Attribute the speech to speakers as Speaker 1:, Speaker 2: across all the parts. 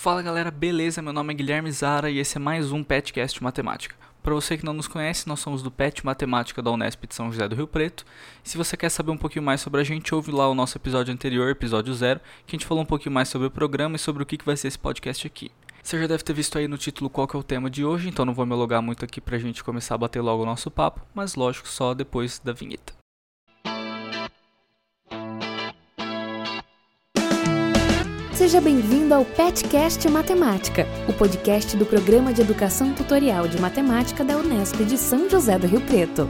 Speaker 1: Fala galera, beleza? Meu nome é Guilherme Zara e esse é mais um Petcast Matemática. Para você que não nos conhece, nós somos do PET Matemática da Unesp de São José do Rio Preto. Se você quer saber um pouquinho mais sobre a gente, ouve lá o nosso episódio anterior, episódio zero, que a gente falou um pouquinho mais sobre o programa e sobre o que vai ser esse podcast aqui. Você já deve ter visto aí no título qual que é o tema de hoje, então não vou me alugar muito aqui pra gente começar a bater logo o nosso papo, mas lógico, só depois da vinheta.
Speaker 2: Seja bem-vindo ao Petcast Matemática, o podcast do programa de educação tutorial de matemática da Unesp de São José do Rio Preto.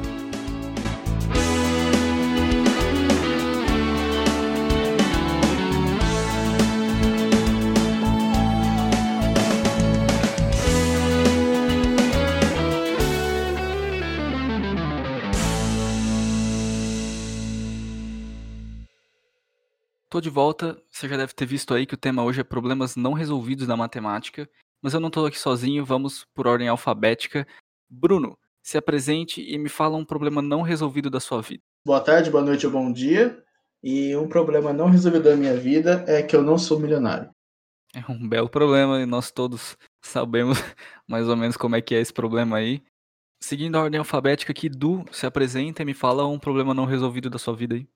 Speaker 1: Tô de volta, você já deve ter visto aí que o tema hoje é problemas não resolvidos na matemática, mas eu não tô aqui sozinho, vamos por ordem alfabética. Bruno, se apresente e me fala um problema não resolvido da sua vida.
Speaker 3: Boa tarde, boa noite ou bom dia. E um problema não resolvido da minha vida é que eu não sou milionário.
Speaker 1: É um belo problema e nós todos sabemos mais ou menos como é que é esse problema aí. Seguindo a ordem alfabética aqui, Du, se apresenta e me fala um problema não resolvido da sua vida aí.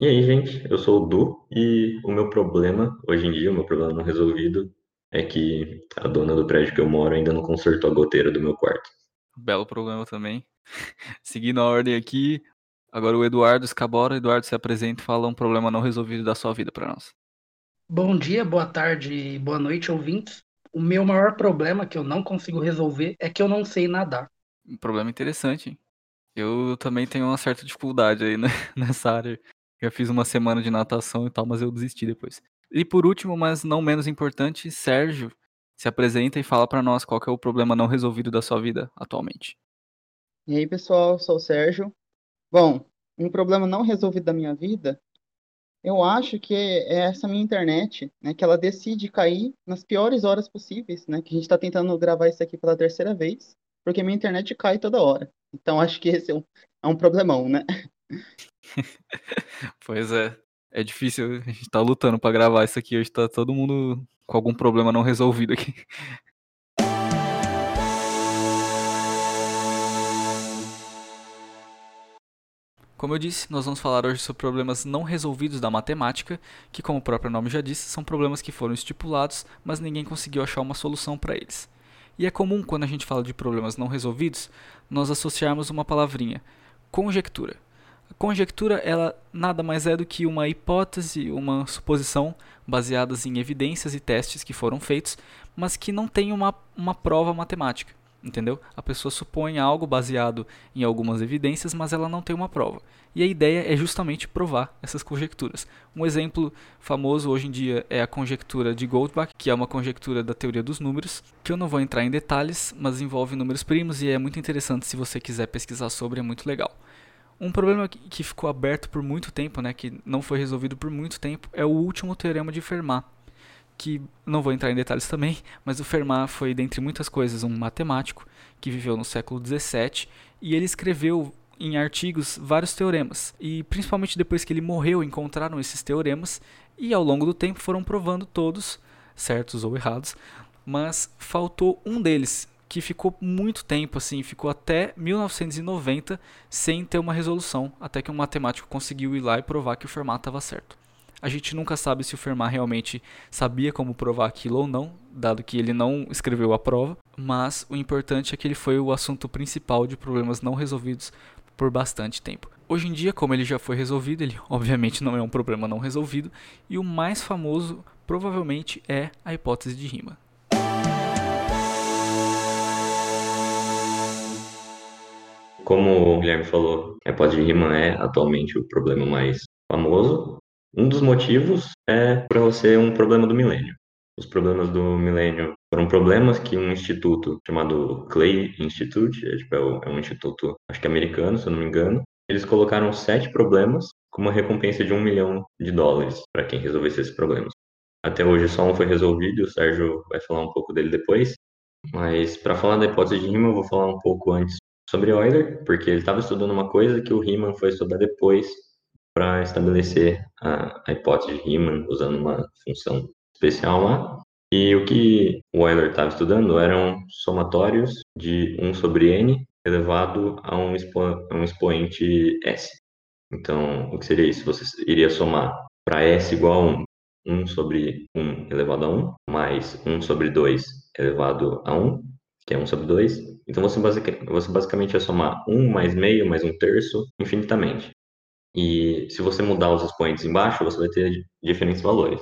Speaker 4: E aí, gente, eu sou o Du e o meu problema, hoje em dia, o meu problema não resolvido é que a dona do prédio que eu moro ainda não consertou a goteira do meu quarto.
Speaker 1: Belo problema também. Seguindo a ordem aqui, agora o Eduardo Escabora. Eduardo, se apresenta e fala um problema não resolvido da sua vida para nós.
Speaker 5: Bom dia, boa tarde e boa noite, ouvintes. O meu maior problema que eu não consigo resolver é que eu não sei nadar.
Speaker 1: Um problema interessante, hein? Eu também tenho uma certa dificuldade aí né, nessa área. Já fiz uma semana de natação e tal, mas eu desisti depois. E por último, mas não menos importante, Sérgio se apresenta e fala para nós qual é o problema não resolvido da sua vida atualmente.
Speaker 6: E aí, pessoal, sou o Sérgio. Bom, um problema não resolvido da minha vida, eu acho que é essa minha internet, né, que ela decide cair nas piores horas possíveis, né, que a gente está tentando gravar isso aqui pela terceira vez, porque minha internet cai toda hora. Então, acho que esse é um, é um problemão, né?
Speaker 1: pois é. É difícil, a gente tá lutando para gravar isso aqui. Hoje tá todo mundo com algum problema não resolvido aqui. Como eu disse, nós vamos falar hoje sobre problemas não resolvidos da matemática, que, como o próprio nome já disse, são problemas que foram estipulados, mas ninguém conseguiu achar uma solução para eles. E é comum, quando a gente fala de problemas não resolvidos, nós associarmos uma palavrinha, conjectura. A conjectura ela nada mais é do que uma hipótese, uma suposição baseadas em evidências e testes que foram feitos, mas que não tem uma, uma prova matemática. Entendeu? A pessoa supõe algo baseado em algumas evidências, mas ela não tem uma prova. E a ideia é justamente provar essas conjecturas. Um exemplo famoso hoje em dia é a conjectura de Goldbach, que é uma conjectura da teoria dos números, que eu não vou entrar em detalhes, mas envolve números primos e é muito interessante se você quiser pesquisar sobre, é muito legal. Um problema que ficou aberto por muito tempo, né, que não foi resolvido por muito tempo, é o último teorema de Fermat, que não vou entrar em detalhes também, mas o Fermat foi, dentre muitas coisas, um matemático que viveu no século XVII e ele escreveu em artigos vários teoremas. E principalmente depois que ele morreu, encontraram esses teoremas e ao longo do tempo foram provando todos, certos ou errados, mas faltou um deles, que ficou muito tempo assim, ficou até 1990 sem ter uma resolução, até que um matemático conseguiu ir lá e provar que o Fermat estava certo. A gente nunca sabe se o Fermat realmente sabia como provar aquilo ou não, dado que ele não escreveu a prova, mas o importante é que ele foi o assunto principal de problemas não resolvidos por bastante tempo. Hoje em dia, como ele já foi resolvido, ele obviamente não é um problema não resolvido, e o mais famoso provavelmente é a hipótese de rima.
Speaker 4: Como o Guilherme falou, a hipótese de Riemann é atualmente o problema mais famoso. Um dos motivos é para você um problema do milênio. Os problemas do milênio foram problemas que um instituto chamado Clay Institute, é, tipo, é, é um instituto, acho que americano, se eu não me engano, eles colocaram sete problemas com uma recompensa de um milhão de dólares para quem resolvesse esses problemas. Até hoje só um foi resolvido, o Sérgio vai falar um pouco dele depois. Mas para falar da hipótese de Riemann, eu vou falar um pouco antes sobre Euler, porque ele estava estudando uma coisa que o Riemann foi estudar depois para estabelecer a, a, hipótese de Riemann usando uma função especial lá. E o que o Euler estava estudando eram somatórios de 1 sobre n elevado a um, expo um expoente s. Então, o que seria isso? Você iria somar para s igual a 1, 1 sobre 1 elevado a 1, mais 1 sobre 2 elevado a 1, que é 1 sobre 2. Então, você, basic, você basicamente ia somar 1 mais meio mais 1 terço infinitamente. E se você mudar os expoentes embaixo, você vai ter diferentes valores.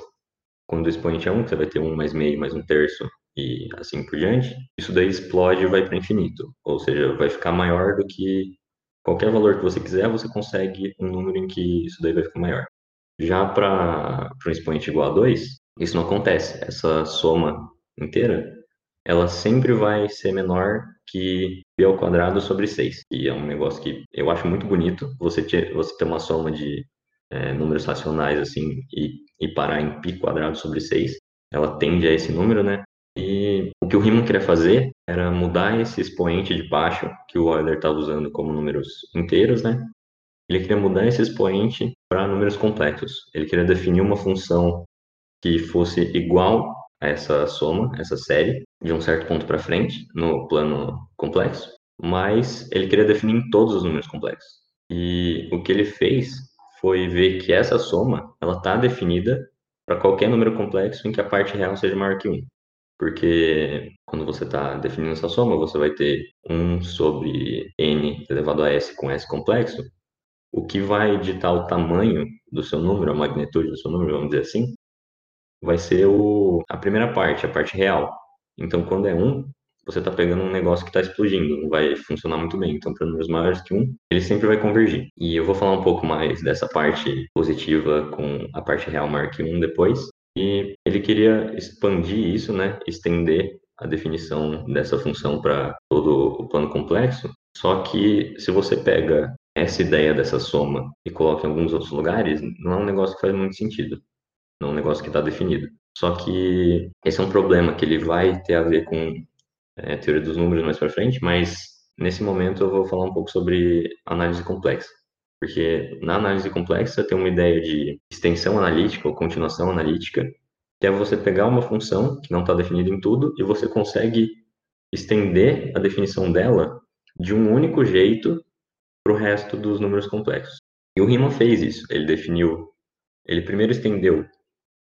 Speaker 4: Quando o expoente é 1, você vai ter 1 mais meio mais 1 terço e assim por diante. Isso daí explode e vai para infinito. Ou seja, vai ficar maior do que qualquer valor que você quiser, você consegue um número em que isso daí vai ficar maior. Já para um expoente igual a 2, isso não acontece. Essa soma inteira, ela sempre vai ser menor que b ao quadrado sobre 6. E é um negócio que eu acho muito bonito, você ter, você ter uma soma de é, números racionais assim e, e parar em π quadrado sobre 6. Ela tende a esse número, né? E o que o Riemann queria fazer era mudar esse expoente de baixo, que o Euler estava usando como números inteiros, né? Ele queria mudar esse expoente para números complexos. Ele queria definir uma função que fosse igual essa soma, essa série, de um certo ponto para frente, no plano complexo, mas ele queria definir todos os números complexos. E o que ele fez foi ver que essa soma, ela está definida para qualquer número complexo em que a parte real seja maior que 1 porque quando você está definindo essa soma, você vai ter 1 sobre n elevado a s com s complexo, o que vai ditar o tamanho do seu número, a magnitude do seu número, vamos dizer assim, vai ser o, a primeira parte, a parte real. Então, quando é 1, você está pegando um negócio que está explodindo, não vai funcionar muito bem. Então, para números maiores que 1, ele sempre vai convergir. E eu vou falar um pouco mais dessa parte positiva com a parte real maior que 1 depois. E ele queria expandir isso, né, estender a definição dessa função para todo o plano complexo. Só que se você pega essa ideia dessa soma e coloca em alguns outros lugares, não é um negócio que faz muito sentido. É um negócio que está definido. Só que esse é um problema que ele vai ter a ver com é, teoria dos números mais para frente, mas nesse momento eu vou falar um pouco sobre análise complexa. Porque na análise complexa tem uma ideia de extensão analítica ou continuação analítica, que é você pegar uma função que não está definida em tudo e você consegue estender a definição dela de um único jeito para o resto dos números complexos. E o Riemann fez isso. Ele definiu, ele primeiro estendeu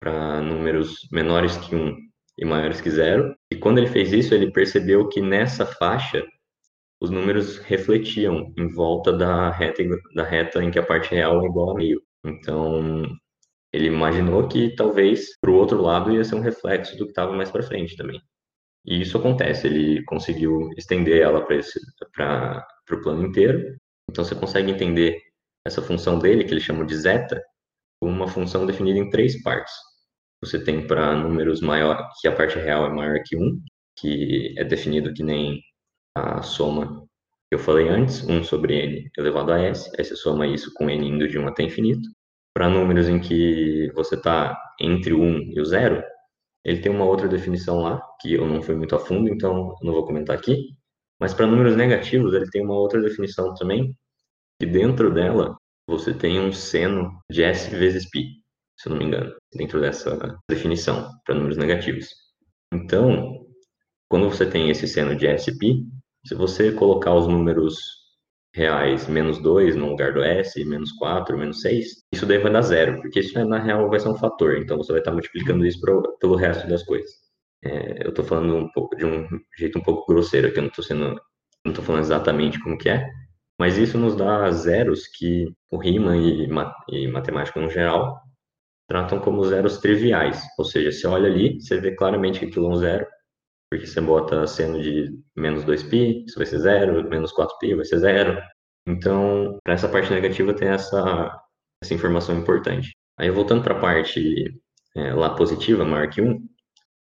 Speaker 4: para números menores que 1 e maiores que 0. E quando ele fez isso, ele percebeu que nessa faixa os números refletiam em volta da reta, da reta em que a parte real é igual a meio. Então, ele imaginou que talvez para o outro lado ia ser um reflexo do que estava mais para frente também. E isso acontece, ele conseguiu estender ela para o plano inteiro. Então, você consegue entender essa função dele, que ele chama de zeta, uma função definida em três partes. Você tem para números maiores, que a parte real é maior que 1, que é definido que nem a soma que eu falei antes, 1 sobre n elevado a s, aí você soma isso com n indo de 1 até infinito. Para números em que você está entre o 1 e o 0, ele tem uma outra definição lá, que eu não fui muito a fundo, então não vou comentar aqui. Mas para números negativos, ele tem uma outra definição também, que dentro dela você tem um seno de s vezes π, se eu não me engano, dentro dessa definição para números negativos. Então, quando você tem esse seno de SP, se você colocar os números reais menos 2 no lugar do S, menos 4, menos 6, isso daí vai dar zero, porque isso na real vai ser um fator, então você vai estar multiplicando isso pro, pelo resto das coisas. É, eu estou falando um pouco de um jeito um pouco grosseiro, que eu não estou sendo, não falando exatamente como que é, mas isso nos dá zeros que o Riemann e, e matemática no geral tratam como zeros triviais, ou seja, você olha ali, você vê claramente que aquilo é um zero, porque você bota seno de menos 2π, isso vai ser zero, menos 4π vai ser zero. Então, para essa parte negativa tem essa, essa informação importante. Aí, voltando para a parte é, lá positiva, maior que 1,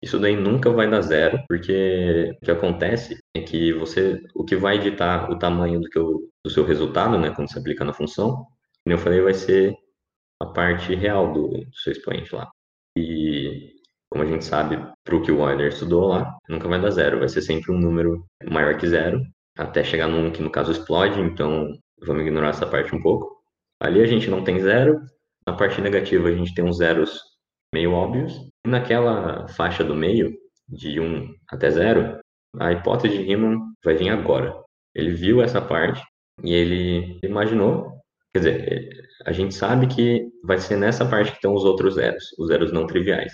Speaker 4: isso daí nunca vai dar zero, porque o que acontece é que você, o que vai editar o tamanho do, que eu, do seu resultado, né, quando você aplica na função, como eu falei, vai ser a parte real do, do seu expoente lá. E como a gente sabe, para o que o Euler estudou lá, nunca vai dar zero, vai ser sempre um número maior que zero, até chegar num que no caso explode, então vamos ignorar essa parte um pouco. Ali a gente não tem zero, na parte negativa a gente tem uns zeros meio óbvios, naquela faixa do meio, de 1 até 0, a hipótese de Riemann vai vir agora. Ele viu essa parte e ele imaginou, quer dizer, a gente sabe que vai ser nessa parte que estão os outros zeros, os zeros não triviais.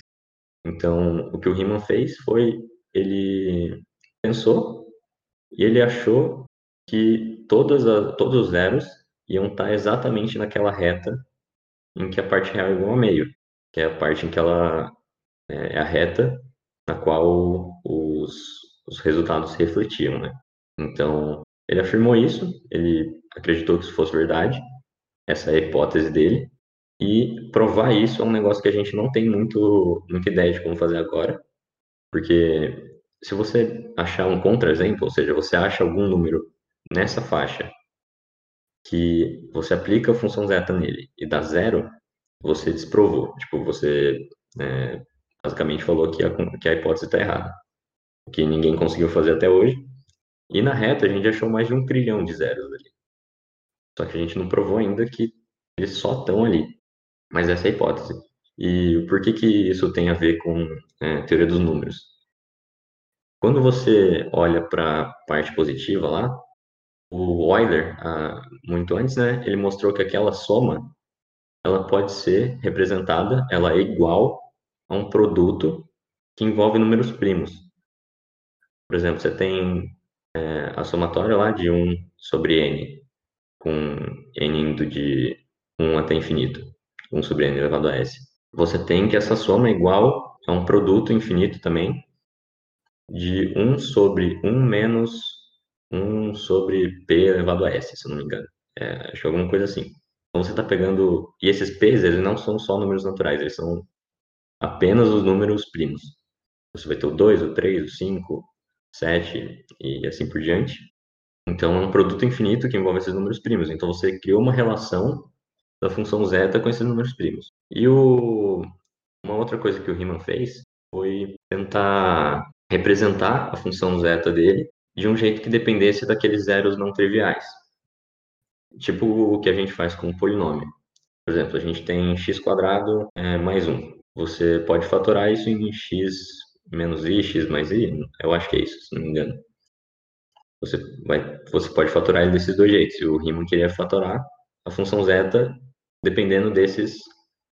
Speaker 4: Então, o que o Riemann fez foi, ele pensou e ele achou que todas a, todos os zeros iam estar exatamente naquela reta em que a parte real é igual a meio, que é a parte em que ela é, é a reta na qual os, os resultados se refletiam, né? Então, ele afirmou isso, ele acreditou que isso fosse verdade, essa é a hipótese dele, e provar isso é um negócio que a gente não tem muito, muita ideia de como fazer agora, porque se você achar um contra-exemplo, ou seja, você acha algum número nessa faixa que você aplica a função zeta nele e dá zero, você desprovou. Tipo, você é, basicamente falou que a, que a hipótese está errada. Que ninguém conseguiu fazer até hoje. E na reta a gente achou mais de um trilhão de zeros ali. Só que a gente não provou ainda que eles só estão ali. Mas essa é a hipótese. E por que, que isso tem a ver com é, teoria dos números? Quando você olha para a parte positiva lá, o Euler, ah, muito antes, né, ele mostrou que aquela soma ela pode ser representada, ela é igual a um produto que envolve números primos. Por exemplo, você tem é, a somatória lá de 1 sobre n, com n indo de 1 até infinito, 1 sobre n elevado a s. Você tem que essa soma é igual a um produto infinito também, de 1 sobre 1 menos 1 sobre p elevado a s, se eu não me engano. É, acho que alguma coisa assim. Então você está pegando. E esses p's, eles não são só números naturais, eles são apenas os números primos. Você vai ter o 2, o 3, o 5, 7 e assim por diante. Então é um produto infinito que envolve esses números primos. Então você criou uma relação da função zeta com esses números primos. E o... uma outra coisa que o Riemann fez foi tentar representar a função zeta dele de um jeito que dependesse daqueles zeros não triviais. Tipo o que a gente faz com um polinômio. Por exemplo, a gente tem x quadrado é, mais 1. Você pode fatorar isso em x menos i, x mais i, eu acho que é isso, se não me engano. Você, vai, você pode fatorar ele desses dois jeitos. O Riemann queria fatorar a função zeta dependendo desses,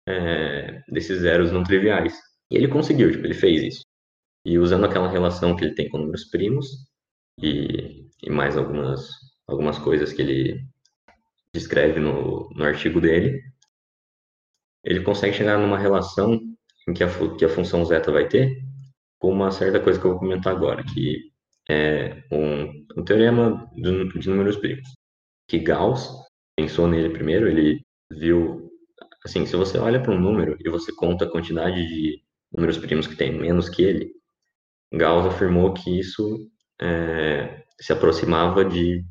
Speaker 4: é, desses zeros não triviais. E ele conseguiu, tipo, ele fez isso. E usando aquela relação que ele tem com números primos e, e mais algumas, algumas coisas que ele descreve no, no artigo dele, ele consegue chegar numa relação em que a, que a função zeta vai ter com uma certa coisa que eu vou comentar agora, que é um, um teorema de, de números primos. Que Gauss pensou nele primeiro, ele viu, assim, se você olha para um número e você conta a quantidade de números primos que tem menos que ele, Gauss afirmou que isso é, se aproximava de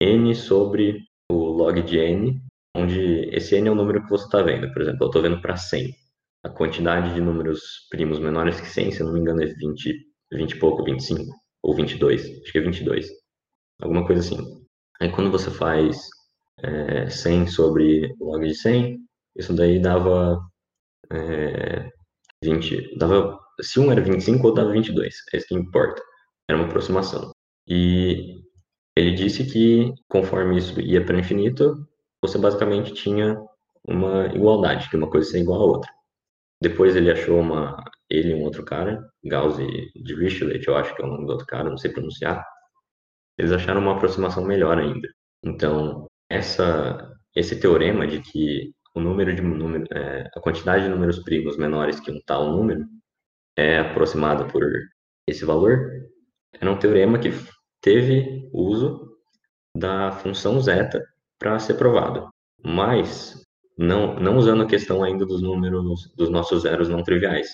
Speaker 4: n sobre o log de n onde esse n é o número que você está vendo. Por exemplo, eu estou vendo para 100. A quantidade de números primos menores que 100, se eu não me engano, é 20, 20 e pouco, 25, ou 22, acho que é 22. Alguma coisa assim. Aí quando você faz é, 100 sobre log de 100, isso daí dava é, 20, dava, se um era 25 ou dava 22, é isso que importa. Era uma aproximação. E ele disse que conforme isso ia para infinito, você basicamente tinha uma igualdade, que uma coisa seria igual à outra. Depois ele achou uma, ele e um outro cara, Gauss e Dirichlet, eu acho que é o nome do outro cara, não sei pronunciar. Eles acharam uma aproximação melhor ainda. Então, essa, esse teorema de que o número de número, é, a quantidade de números primos menores que um tal número é aproximada por esse valor, era um teorema que teve uso da função zeta para ser provado. Mas, não, não usando a questão ainda dos números dos nossos zeros não triviais.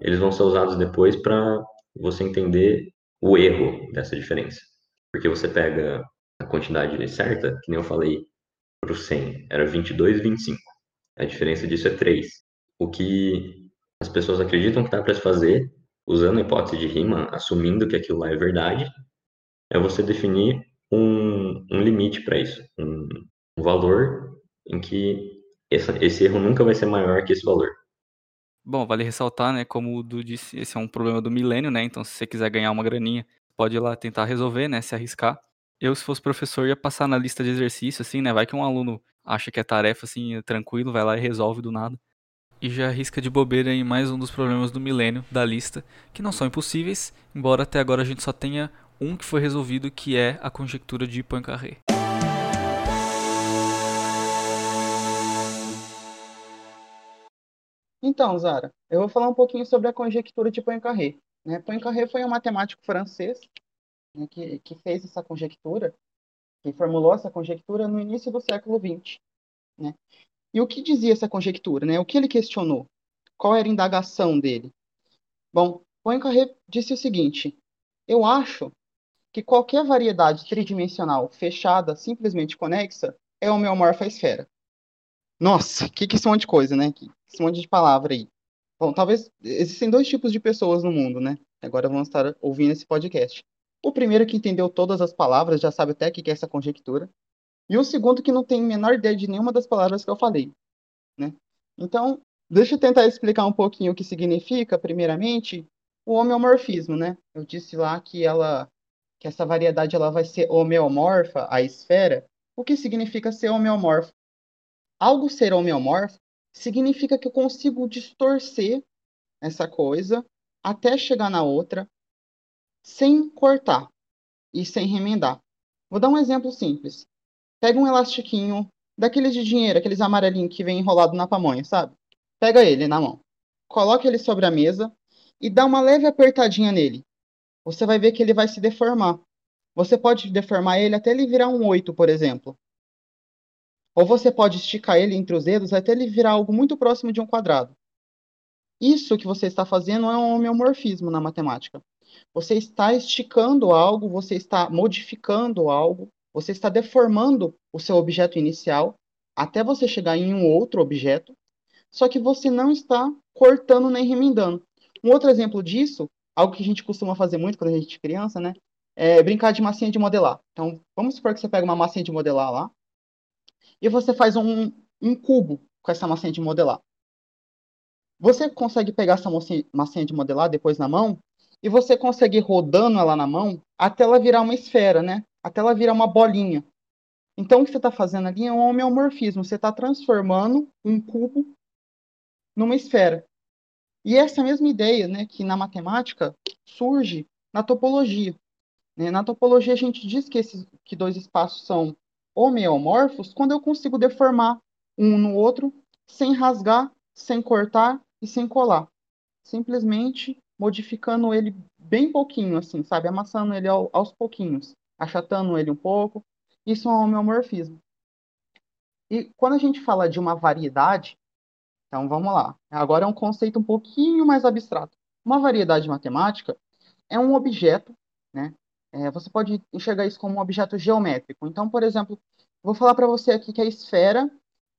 Speaker 4: Eles vão ser usados depois para você entender o erro dessa diferença. Porque você pega a quantidade certa, que nem eu falei para o 100, era 22 e 25. A diferença disso é 3. O que as pessoas acreditam que dá para se fazer, usando a hipótese de Riemann, assumindo que aquilo lá é verdade, é você definir um, um limite para isso, um, um, valor em que essa, esse erro nunca vai ser maior que esse valor.
Speaker 1: Bom, vale ressaltar, né, como o Du disse, esse é um problema do milênio, né? Então, se você quiser ganhar uma graninha, pode ir lá tentar resolver, né, se arriscar. Eu, se fosse professor, ia passar na lista de exercício, assim, né? Vai que um aluno acha que é tarefa, assim, tranquilo, vai lá e resolve do nada. E já arrisca de bobeira em mais um dos problemas do milênio da lista, que não são impossíveis, embora até agora a gente só tenha um que foi resolvido, que é a conjectura de Poincaré.
Speaker 6: Então, Zara, eu vou falar um pouquinho sobre a conjectura de Poincaré. Né? Poincaré foi um matemático francês né, que, que fez essa conjectura, que formulou essa conjectura no início do século XX. Né? E o que dizia essa conjectura? Né? O que ele questionou? Qual era a indagação dele? Bom, Poincaré disse o seguinte: eu acho que qualquer variedade tridimensional fechada, simplesmente conexa, é homeomorfa à esfera. Nossa, que que esse monte de coisa, né? Que esse monte de palavra aí. Bom, talvez existem dois tipos de pessoas no mundo, né? Agora vamos estar ouvindo esse podcast. O primeiro que entendeu todas as palavras, já sabe até o que é essa conjectura. E o segundo que não tem a menor ideia de nenhuma das palavras que eu falei, né? Então, deixa eu tentar explicar um pouquinho o que significa, primeiramente, o homeomorfismo, né? Eu disse lá que ela que essa variedade ela vai ser homeomorfa à esfera. O que significa ser homeomorfo? Algo ser homeomorfo significa que eu consigo distorcer essa coisa até chegar na outra sem cortar e sem remendar. Vou dar um exemplo simples. Pega um elastiquinho daqueles de dinheiro, aqueles amarelinhos que vem enrolado na pamonha, sabe? Pega ele na mão, coloca ele sobre a mesa e dá uma leve apertadinha nele você vai ver que ele vai se deformar. Você pode deformar ele até ele virar um 8, por exemplo. Ou você pode esticar ele entre os dedos até ele virar algo muito próximo de um quadrado. Isso que você está fazendo é um homeomorfismo na matemática. Você está esticando algo, você está modificando algo, você está deformando o seu objeto inicial até você chegar em um outro objeto, só que você não está cortando nem remendando. Um outro exemplo disso algo que a gente costuma fazer muito quando a gente é criança, né? É brincar de massinha de modelar. Então, vamos supor que você pega uma massinha de modelar lá e você faz um, um cubo com essa massinha de modelar. Você consegue pegar essa massinha de modelar depois na mão e você consegue ir rodando ela na mão até ela virar uma esfera, né? Até ela virar uma bolinha. Então, o que você está fazendo ali é um homeomorfismo. Você está transformando um cubo numa esfera. E essa mesma ideia, né, que na matemática surge na topologia. Né? Na topologia a gente diz que esses que dois espaços são homeomorfos quando eu consigo deformar um no outro sem rasgar, sem cortar e sem colar. Simplesmente modificando ele bem pouquinho, assim, sabe? Amassando ele ao, aos pouquinhos, achatando ele um pouco. Isso é um homeomorfismo. E quando a gente fala de uma variedade, então vamos lá. Agora é um conceito um pouquinho mais abstrato. Uma variedade matemática é um objeto, né? É, você pode enxergar isso como um objeto geométrico. Então, por exemplo, vou falar para você aqui que a esfera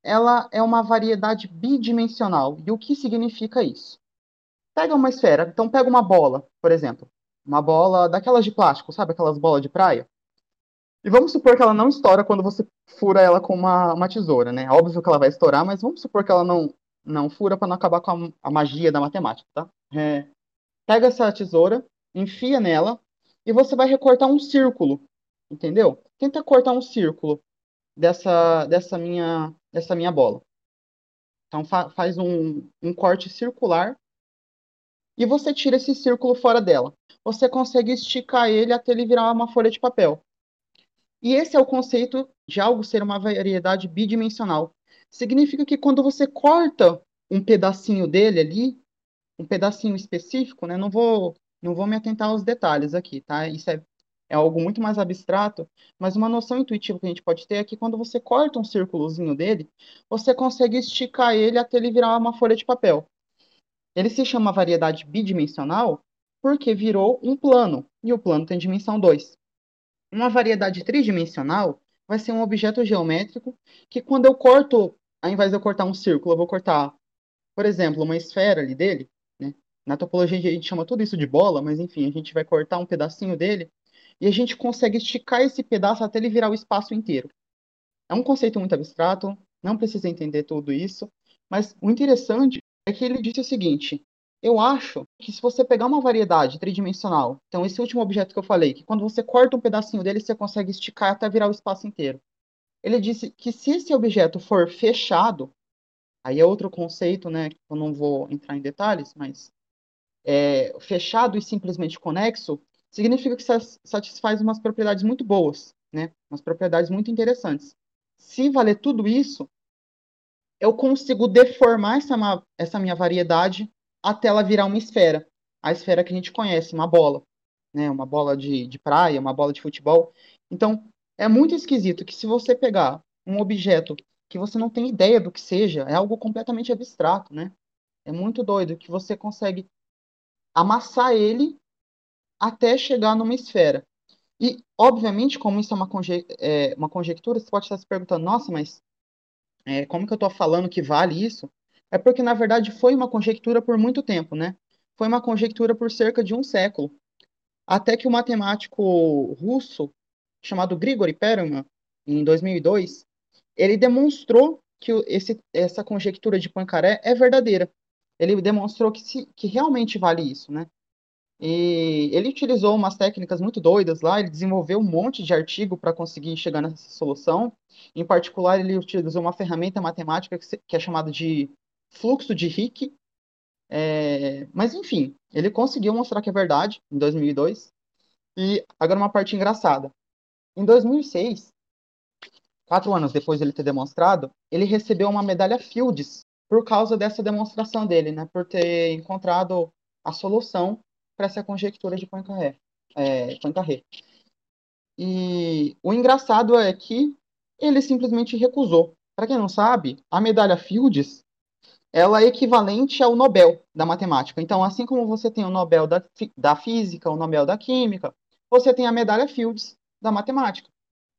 Speaker 6: ela é uma variedade bidimensional. E o que significa isso? Pega uma esfera, então pega uma bola, por exemplo. Uma bola daquelas de plástico, sabe? Aquelas bolas de praia. E vamos supor que ela não estoura quando você fura ela com uma, uma tesoura, né? Óbvio que ela vai estourar, mas vamos supor que ela não, não fura para não acabar com a, a, magia da matemática, tá? É, pega essa tesoura, enfia nela e você vai recortar um círculo, entendeu? Tenta cortar um círculo dessa, dessa, minha, dessa minha bola. Então fa faz um, um corte circular e você tira esse círculo fora dela. Você consegue esticar ele até ele virar uma folha de papel. E esse é o conceito de algo ser uma variedade bidimensional significa que quando você corta um pedacinho dele ali, um pedacinho específico, né? Não vou, não vou me atentar aos detalhes aqui, tá? Isso é, é algo muito mais abstrato, mas uma noção intuitiva que a gente pode ter é que quando você corta um círculozinho dele, você consegue esticar ele até ele virar uma folha de papel. Ele se chama variedade bidimensional porque virou um plano, e o plano tem dimensão 2. Uma variedade tridimensional vai ser um objeto geométrico que quando eu corto ao invés de eu cortar um círculo, eu vou cortar, por exemplo, uma esfera ali dele, né? Na topologia a gente chama tudo isso de bola, mas enfim, a gente vai cortar um pedacinho dele e a gente consegue esticar esse pedaço até ele virar o espaço inteiro. É um conceito muito abstrato, não precisa entender tudo isso, mas o interessante é que ele disse o seguinte: eu acho que se você pegar uma variedade tridimensional, então esse último objeto que eu falei, que quando você corta um pedacinho dele, você consegue esticar até virar o espaço inteiro. Ele disse que se esse objeto for fechado, aí é outro conceito, né? Que eu não vou entrar em detalhes, mas é, fechado e simplesmente conexo significa que satisfaz umas propriedades muito boas, né? Umas propriedades muito interessantes. Se valer tudo isso, eu consigo deformar essa, essa minha variedade até ela virar uma esfera. A esfera que a gente conhece, uma bola. Né? Uma bola de, de praia, uma bola de futebol. Então, é muito esquisito que se você pegar um objeto que você não tem ideia do que seja, é algo completamente abstrato, né? É muito doido que você consegue amassar ele até chegar numa esfera. E, obviamente, como isso é uma, conje é, uma conjectura, você pode estar se perguntando, nossa, mas é, como que eu estou falando que vale isso? É porque, na verdade, foi uma conjectura por muito tempo, né? Foi uma conjectura por cerca de um século. Até que o matemático russo, chamado Grigori Perelman, em 2002, ele demonstrou que esse, essa conjectura de Poincaré é verdadeira. Ele demonstrou que, se, que realmente vale isso, né? E ele utilizou umas técnicas muito doidas lá, ele desenvolveu um monte de artigo para conseguir chegar nessa solução. Em particular, ele utilizou uma ferramenta matemática que, que é chamada de fluxo de Hick. É, mas, enfim, ele conseguiu mostrar que é verdade em 2002. E agora uma parte engraçada. Em 2006, quatro anos depois de ele ter demonstrado, ele recebeu uma medalha Fields por causa dessa demonstração dele, né? Por ter encontrado a solução para essa conjectura de Poincaré. É, Poincaré. E o engraçado é que ele simplesmente recusou. Para quem não sabe, a medalha Fields ela é equivalente ao Nobel da matemática. Então, assim como você tem o Nobel da, da física, o Nobel da química, você tem a medalha Fields da matemática.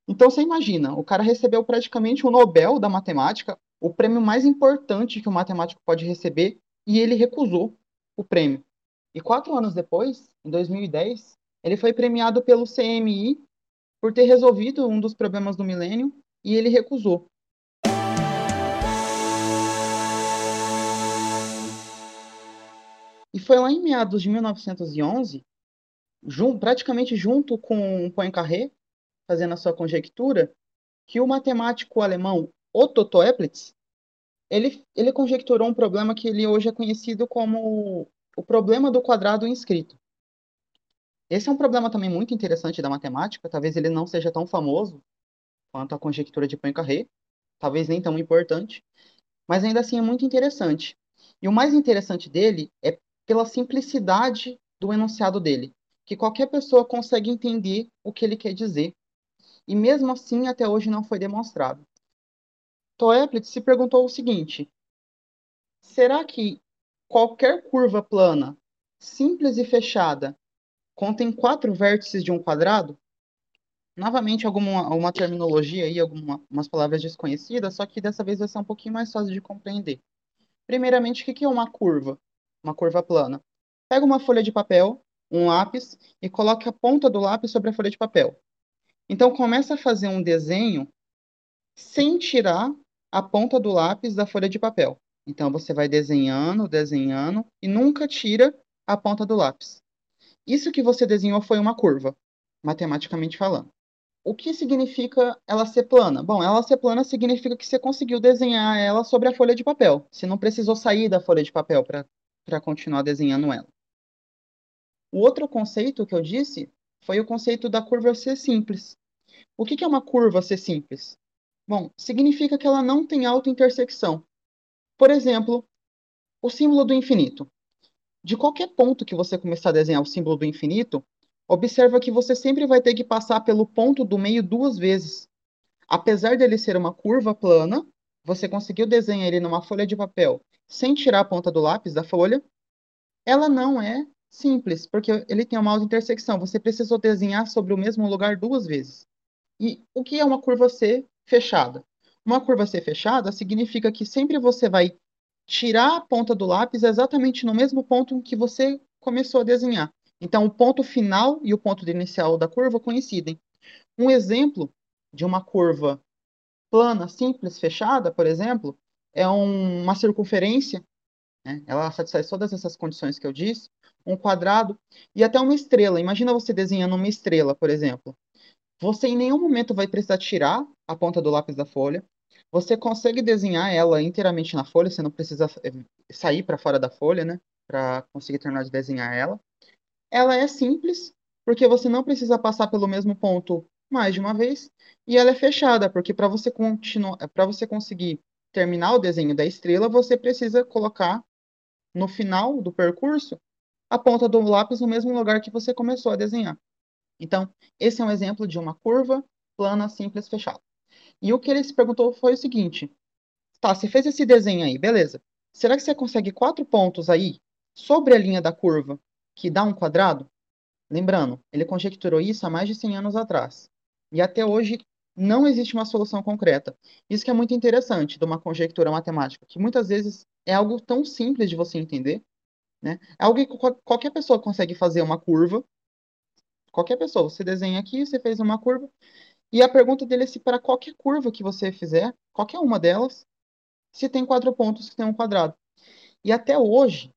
Speaker 6: Então, você imagina, o cara recebeu praticamente o Nobel da matemática, o prêmio mais importante que o matemático pode receber, e ele recusou o prêmio. E quatro anos depois, em 2010, ele foi premiado pelo CMI por ter resolvido um dos problemas do milênio, e ele recusou. E foi lá em meados de 1911, praticamente junto com Poincaré, fazendo a sua conjectura, que o matemático alemão Otto Toeplitz, ele, ele conjecturou um problema que ele hoje é conhecido como o problema do quadrado inscrito. Esse é um problema também muito interessante da matemática, talvez ele não seja tão famoso quanto a conjectura de Poincaré, talvez nem tão importante, mas ainda assim é muito interessante. E o mais interessante dele é pela simplicidade do enunciado dele, que qualquer pessoa consegue entender o que ele quer dizer. E mesmo assim, até hoje não foi demonstrado. Toeplitz se perguntou o seguinte: será que qualquer curva plana, simples e fechada, contém quatro vértices de um quadrado? Novamente, alguma uma terminologia aí, algumas palavras desconhecidas, só que dessa vez vai ser um pouquinho mais fácil de compreender. Primeiramente, o que é uma curva? uma curva plana. Pega uma folha de papel, um lápis e coloque a ponta do lápis sobre a folha de papel. Então começa a fazer um desenho sem tirar a ponta do lápis da folha de papel. Então você vai desenhando, desenhando e nunca tira a ponta do lápis. Isso que você desenhou foi uma curva, matematicamente falando. O que significa ela ser plana? Bom, ela ser plana significa que você conseguiu desenhar ela sobre a folha de papel. Você não precisou sair da folha de papel para continuar desenhando ela. O outro conceito que eu disse foi o conceito da curva ser simples. O que é uma curva ser simples? Bom, significa que ela não tem autointersecção. Por exemplo, o símbolo do infinito. De qualquer ponto que você começar a desenhar o símbolo do infinito, observa que você sempre vai ter que passar pelo ponto do meio duas vezes. Apesar dele ser uma curva plana, você conseguiu desenhar ele numa folha de papel sem tirar a ponta do lápis da folha, ela não é simples, porque ele tem uma auto-intersecção. Você precisou desenhar sobre o mesmo lugar duas vezes. E o que é uma curva C fechada? Uma curva C fechada significa que sempre você vai tirar a ponta do lápis exatamente no mesmo ponto em que você começou a desenhar. Então, o ponto final e o ponto inicial da curva coincidem. Um exemplo de uma curva plana, simples, fechada, por exemplo, é um, uma circunferência né? Ela satisfaz todas essas condições que eu disse, um quadrado e até uma estrela. Imagina você desenhando uma estrela, por exemplo. Você em nenhum momento vai precisar tirar a ponta do lápis da folha. Você consegue desenhar ela inteiramente na folha, você não precisa eh, sair para fora da folha, né? Para conseguir terminar de desenhar ela. Ela é simples, porque você não precisa passar pelo mesmo ponto mais de uma vez, e ela é fechada, porque para você continuar, para você conseguir terminar o desenho da estrela, você precisa colocar no final do percurso a ponta do lápis no mesmo lugar que você começou a desenhar. Então, esse é um exemplo de uma curva plana simples fechada. E o que ele se perguntou foi o seguinte: tá, você fez esse desenho aí, beleza. Será que você consegue quatro pontos aí sobre a linha da curva que dá um quadrado? Lembrando, ele conjecturou isso há mais de 100 anos atrás. E até hoje não existe uma solução concreta. Isso que é muito interessante de uma conjectura matemática, que muitas vezes é algo tão simples de você entender, né? Algo que qualquer pessoa consegue fazer uma curva. Qualquer pessoa, você desenha aqui, você fez uma curva, e a pergunta dele é se para qualquer curva que você fizer, qualquer uma delas, se tem quatro pontos que tem um quadrado. E até hoje,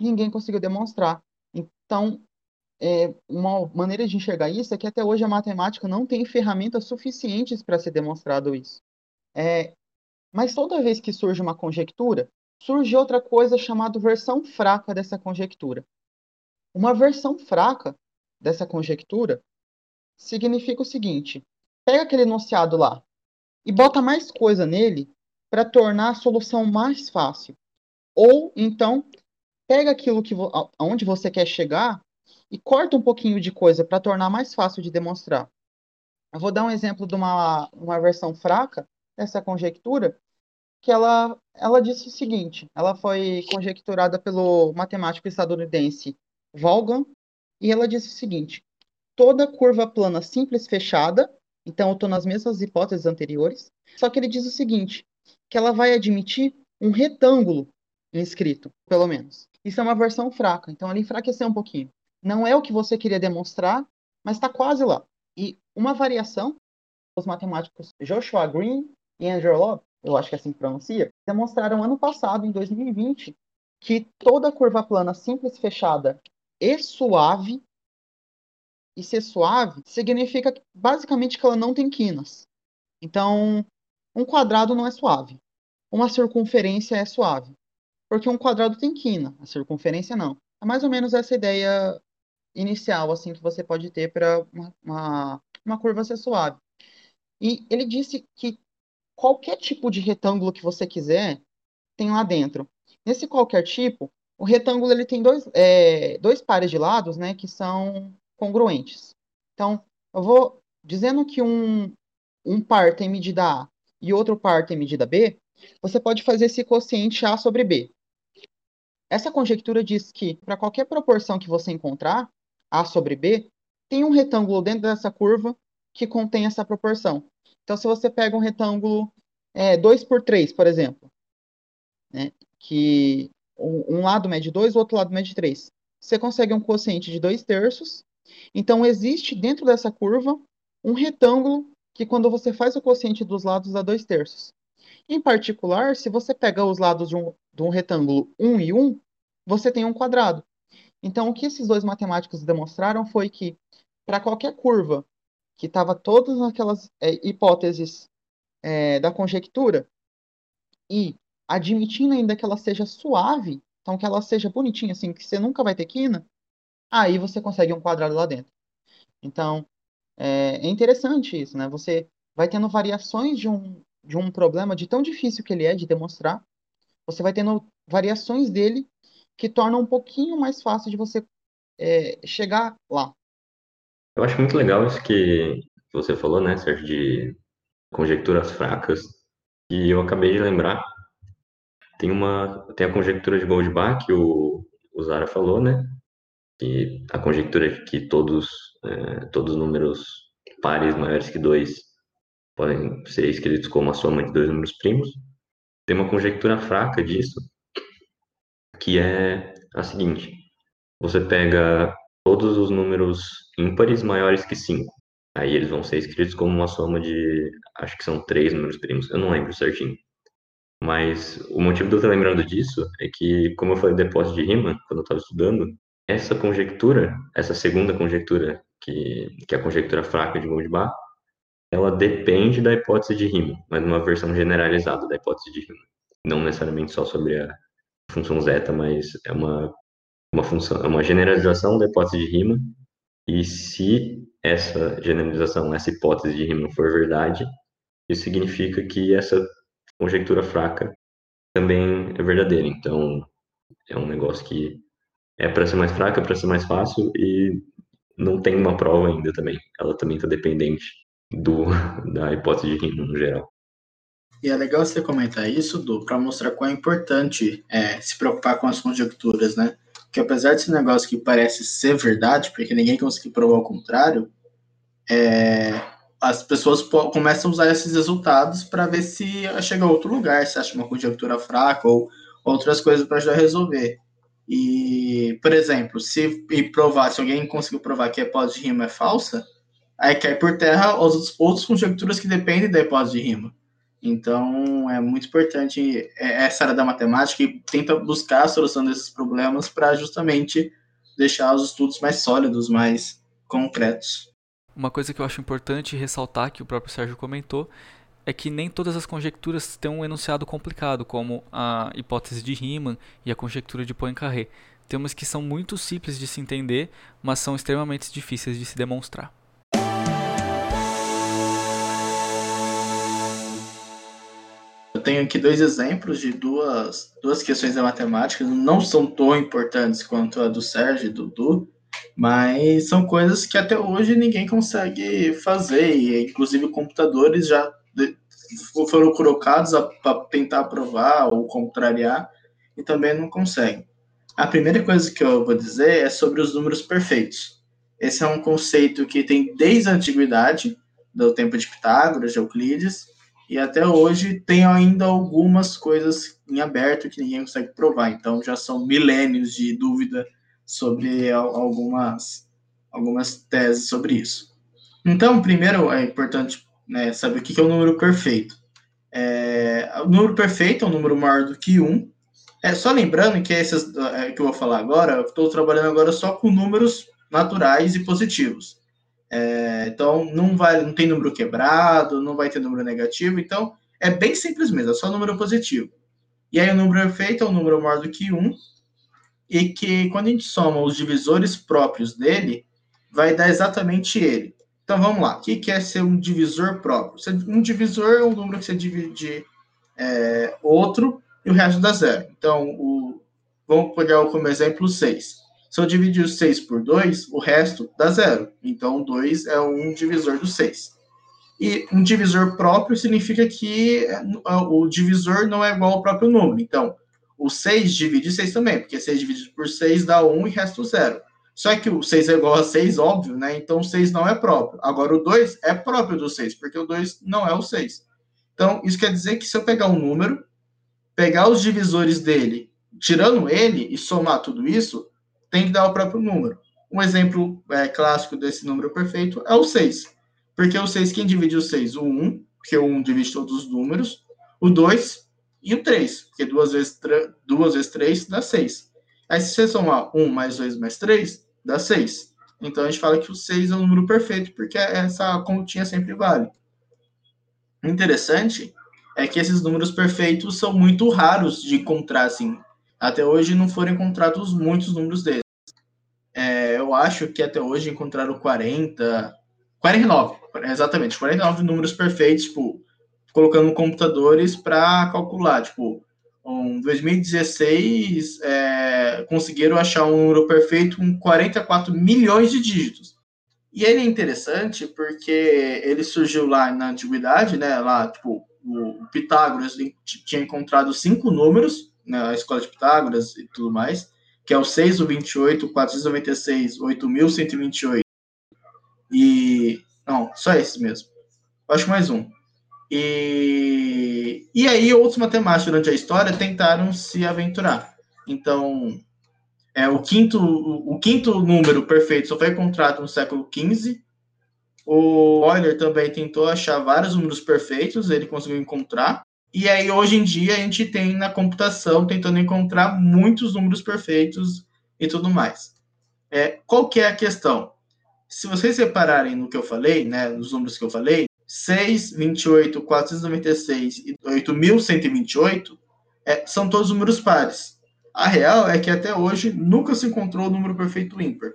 Speaker 6: ninguém conseguiu demonstrar. Então, é, uma maneira de enxergar isso é que até hoje a matemática não tem ferramentas suficientes para ser demonstrado isso. É, mas toda vez que surge uma conjectura, surge outra coisa chamada versão fraca dessa conjectura. Uma versão fraca dessa conjectura significa o seguinte: pega aquele enunciado lá e bota mais coisa nele para tornar a solução mais fácil. Ou então pega aquilo que aonde você quer chegar e corta um pouquinho de coisa para tornar mais fácil de demonstrar. Eu vou dar um exemplo de uma, uma versão fraca dessa conjectura, que ela, ela disse o seguinte: ela foi conjecturada pelo matemático estadunidense Vaughan, e ela disse o seguinte: toda curva plana simples fechada, então eu estou nas mesmas hipóteses anteriores, só que ele diz o seguinte: que ela vai admitir um retângulo inscrito, pelo menos. Isso é uma versão fraca, então ela enfraqueceu um pouquinho não é o que você queria demonstrar, mas está quase lá. E uma variação, os matemáticos Joshua Green e Andrew Love, eu acho que é assim que pronuncia, demonstraram ano passado, em 2020, que toda curva plana simples fechada e suave, e ser suave significa basicamente que ela não tem quinas. Então, um quadrado não é suave. Uma circunferência é suave. Porque um quadrado tem quina, a circunferência não. É mais ou menos essa ideia inicial assim que você pode ter para uma, uma, uma curva ser suave. E ele disse que qualquer tipo de retângulo que você quiser tem lá dentro. Nesse qualquer tipo, o retângulo ele tem dois, é, dois pares de lados né, que são congruentes. Então, eu vou dizendo que um, um par tem medida A e outro par tem medida B, você pode fazer esse quociente A sobre B. Essa conjectura diz que, para qualquer proporção que você encontrar, a sobre B, tem um retângulo dentro dessa curva que contém essa proporção. Então, se você pega um retângulo é, 2 por 3, por exemplo, né, que um lado mede 2, o outro lado mede 3, você consegue um quociente de 2 terços. Então, existe dentro dessa curva um retângulo que, quando você faz o quociente dos lados, dá 2 terços. Em particular, se você pega os lados de um, de um retângulo 1 e 1, você tem um quadrado. Então, o que esses dois matemáticos demonstraram foi que, para qualquer curva que estava todas aquelas é, hipóteses é, da conjectura, e admitindo ainda que ela seja suave, então que ela seja bonitinha, assim, que você nunca vai ter quina, aí você consegue um quadrado lá dentro. Então, é, é interessante isso, né? Você vai tendo variações de um, de um problema de tão difícil que ele é de demonstrar, você vai tendo variações dele que torna um pouquinho mais fácil de você é, chegar lá.
Speaker 4: Eu acho muito legal isso que você falou, né, Sérgio, de conjecturas fracas. E eu acabei de lembrar, tem uma tem a conjectura de Goldbach que o, o Zara falou, né? E a conjectura de que todos é, todos os números pares maiores que 2 podem ser escritos como a soma de dois números primos. Tem uma conjectura fraca disso, que é a seguinte: você pega todos os números ímpares maiores que 5. Aí eles vão ser escritos como uma soma de, acho que são três números primos, eu não lembro certinho. Mas o motivo de eu estar lembrando disso é que, como eu falei do depósito de Riemann, quando eu estava estudando, essa conjectura, essa segunda conjectura, que, que é a conjectura fraca de Goldbach, ela depende da hipótese de Riemann, mas numa versão generalizada da hipótese de Riemann. Não necessariamente só sobre a função zeta, mas é uma, uma função, uma generalização da hipótese de Riemann, e se essa generalização, essa hipótese de Riemann for verdade, isso significa que essa conjectura fraca também é verdadeira. Então, é um negócio que é para ser mais fraca, para ser mais fácil e não tem uma prova ainda também. Ela também está dependente do, da hipótese de Riemann no geral.
Speaker 3: E é legal você comentar isso, Du, para mostrar quão é importante é, se preocupar com as conjecturas, né? Que apesar desse negócio que parece ser verdade, porque ninguém conseguiu provar o contrário, é, as pessoas começam a usar esses resultados para ver se chega a outro lugar, se acha uma conjectura fraca ou outras coisas para ajudar a resolver. E, por exemplo, se provar, se alguém conseguiu provar que a hipótese de rima é falsa, aí cai por terra as outras conjecturas que dependem da hipótese de rima. Então, é muito importante é, essa área da matemática e tenta buscar a solução desses problemas para justamente deixar os estudos mais sólidos, mais concretos.
Speaker 1: Uma coisa que eu acho importante ressaltar, que o próprio Sérgio comentou, é que nem todas as conjecturas têm um enunciado complicado, como a hipótese de Riemann e a conjectura de Poincaré. Temos que são muito simples de se entender, mas são extremamente difíceis de se demonstrar.
Speaker 3: Tenho aqui dois exemplos de duas, duas questões da matemática, não são tão importantes quanto a do Sérgio e do Dudu, mas são coisas que até hoje ninguém consegue fazer, e inclusive computadores já foram colocados para tentar provar ou contrariar e também não conseguem. A primeira coisa que eu vou dizer é sobre os números perfeitos. Esse é um conceito que tem desde a antiguidade, do tempo de Pitágoras, de Euclides, e até hoje tem ainda algumas coisas em aberto que ninguém consegue provar. Então já são milênios de dúvida sobre algumas algumas teses sobre isso. Então, primeiro é importante né, saber o que é o número perfeito. É, o número perfeito é um número maior do que 1. É, só lembrando que esses é, que eu vou falar agora, eu estou trabalhando agora só com números naturais e positivos. É, então não vai, não tem número quebrado, não vai ter número negativo, então é bem simples mesmo, é só número positivo. E aí o número perfeito é um número maior do que 1, e que quando a gente soma os divisores próprios dele, vai dar exatamente ele. Então vamos lá, o que é ser um divisor próprio? Um divisor é um número que você divide é, outro e o resto dá zero. Então, o, vamos pegar como exemplo 6. Se eu dividir o 6 por 2, o resto dá zero. Então, 2 é um divisor do 6. E um divisor próprio significa que é, o divisor não é igual ao próprio número. Então, o 6 divide 6 também, porque 6 dividido por 6 dá 1 e resta o 0. Só que o 6 é igual a 6, óbvio, né? Então o 6 não é próprio. Agora o 2 é próprio do 6, porque o 2 não é o 6. Então, isso quer dizer que se eu pegar um número, pegar os divisores dele, tirando ele e somar tudo isso, tem que dar o próprio número. Um exemplo é, clássico desse número perfeito é o 6. Porque o 6, quem divide o 6? O 1, porque o 1 divide todos os números. O 2 e o 3, porque 2 vezes, 2 vezes 3 dá 6. Aí se você somar 1 mais 2 mais 3, dá 6. Então a gente fala que o 6 é um número perfeito, porque essa continha sempre vale. O interessante é que esses números perfeitos são muito raros de encontrar, assim. Até hoje não foram encontrados muitos números deles. É, eu acho que até hoje encontraram 40, 49, exatamente, 49 números perfeitos, tipo, colocando computadores para calcular, tipo, em 2016, é, conseguiram achar um número perfeito com 44 milhões de dígitos. E ele é interessante porque ele surgiu lá na antiguidade, né? Lá, tipo, o Pitágoras tinha encontrado cinco números na escola de Pitágoras e tudo mais, que é o 6, o 28, o 496, 8128 e... Não, só esses mesmo. Acho mais um. E, e aí outros matemáticos durante a história tentaram se aventurar. Então, é, o, quinto, o quinto número perfeito só foi encontrado no século XV. O Euler também tentou achar vários números perfeitos, ele conseguiu encontrar. E aí, hoje em dia, a gente tem na computação tentando encontrar muitos números perfeitos e tudo mais. É, qual que é a questão? Se vocês repararem no que eu falei, né, nos números que eu falei, 6, 28, 496 e 8.128 é, são todos números pares. A real é que até hoje nunca se encontrou o número perfeito ímpar.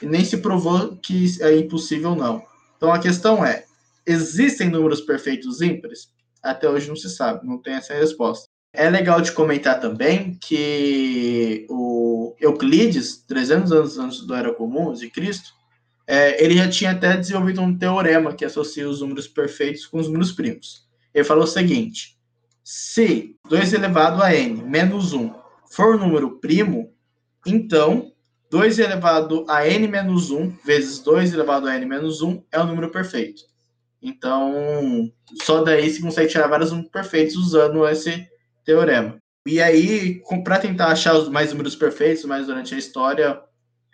Speaker 3: E nem se provou que é impossível, não. Então a questão é: existem números perfeitos ímpares? Até hoje não se sabe, não tem essa resposta. É legal de comentar também que o Euclides, 300 anos antes do Era Comum de Cristo, é, ele já tinha até desenvolvido um teorema que associa os números perfeitos com os números primos. Ele falou o seguinte: se 2 elevado a n menos 1 for um número primo, então 2 elevado a n menos 1 vezes 2 elevado a n menos 1 é o número perfeito. Então, só daí se consegue tirar vários números perfeitos usando esse teorema. E aí, para tentar achar os mais números perfeitos, mais durante a história,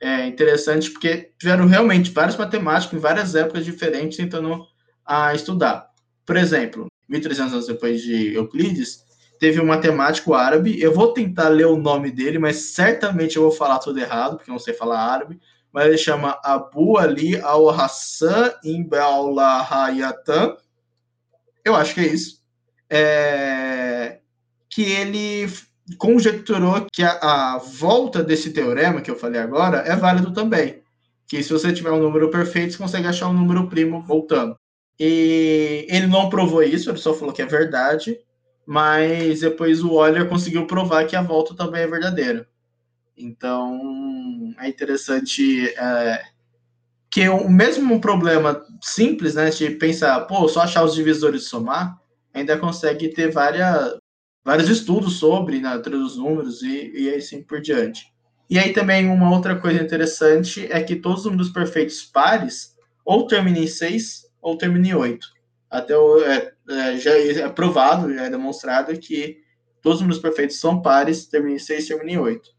Speaker 3: é interessante porque tiveram realmente vários matemáticos em várias épocas diferentes tentando a, estudar. Por exemplo, 1300 anos depois de Euclides, teve um matemático árabe. Eu vou tentar ler o nome dele, mas certamente eu vou falar tudo errado, porque eu não sei falar árabe. Mas ele chama Abu Ali al-Hassan ibn al-Hayatan. Eu acho que é isso. É... Que ele conjecturou que a, a, volta desse teorema que eu falei agora é válido também. Que se você tiver um número perfeito, você consegue achar um número primo voltando. E ele não provou isso, ele só falou que é verdade, mas depois o Euler conseguiu provar que a volta também é verdadeira. Então é interessante é, que o mesmo problema simples, né, de pensar, pô, só achar os divisores e somar, ainda consegue ter várias, vários estudos sobre na né, dos números e, e assim por diante. E aí também uma outra coisa interessante é que todos os números perfeitos pares ou terminam em 6 ou terminam em 8. Até o, é, é, já é provado, já é demonstrado que todos os números perfeitos são pares, terminam em 6 e terminam em 8.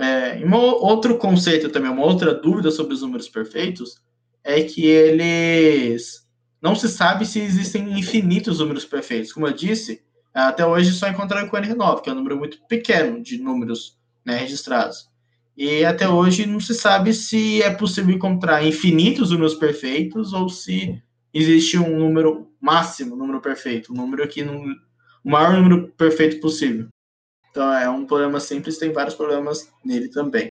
Speaker 3: É, um outro conceito também, uma outra dúvida sobre os números perfeitos é que eles não se sabe se existem infinitos números perfeitos. Como eu disse, até hoje só encontraram com o N9, que é um número muito pequeno de números né, registrados. E até hoje não se sabe se é possível encontrar infinitos números perfeitos ou se existe um número máximo, um número perfeito, um número que o maior número perfeito possível. Então é um problema simples, tem vários problemas nele também.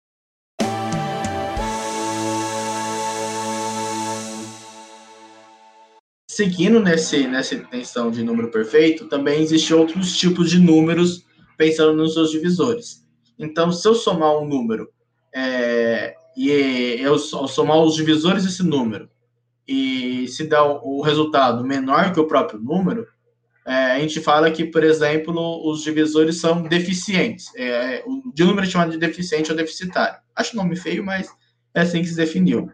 Speaker 3: seguindo nesse, nessa intenção de número perfeito, também existem outros tipos de números pensando nos seus divisores. Então, se eu somar um número é, e eu somar os divisores desse número e se dá o, resultado menor que o próprio número, é, a gente fala que, por exemplo, os divisores são deficientes. É, o de número é chamado de deficiente ou deficitário. Acho nome feio, mas é assim que se definiu.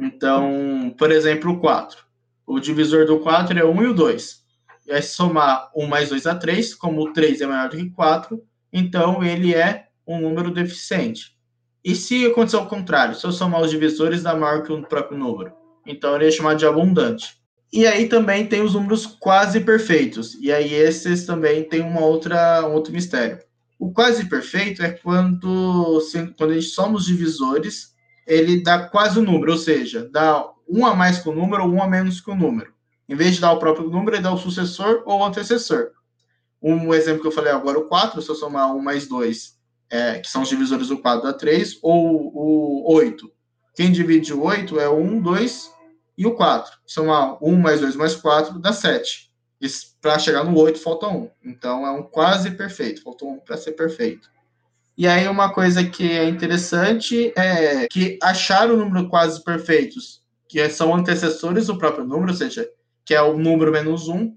Speaker 3: Então, por exemplo, o 4. O divisor do 4 é 1 e o 2. E aí, se somar 1 mais 2 a 3, como o 3 é maior do que 4, então ele é um número deficiente. E se acontecer o contrário, se eu somar os divisores, dá maior que o próprio número. Então ele é chamado de abundante. E aí também tem os números quase perfeitos. E aí esses também tem uma outra, um outro mistério. O quase perfeito é quando, quando a gente soma os divisores, ele dá quase o número, ou seja, dá um a mais que o número ou um a menos que o número. Em vez de dar o próprio número, ele dá o sucessor ou o antecessor. Um exemplo que eu falei agora, o 4, se eu somar 1 mais 2, é, que são os divisores do 4 dá 3, ou o 8. Quem divide o 8 é o 1, 2 e o 4. Somar 1 mais 2 mais 4 dá 7. Para chegar no 8 falta 1. Então é um quase perfeito. Faltou 1 para ser perfeito. E aí uma coisa que é interessante é que achar o número quase perfeitos que são antecessores do próprio número, ou seja, que é o número menos um,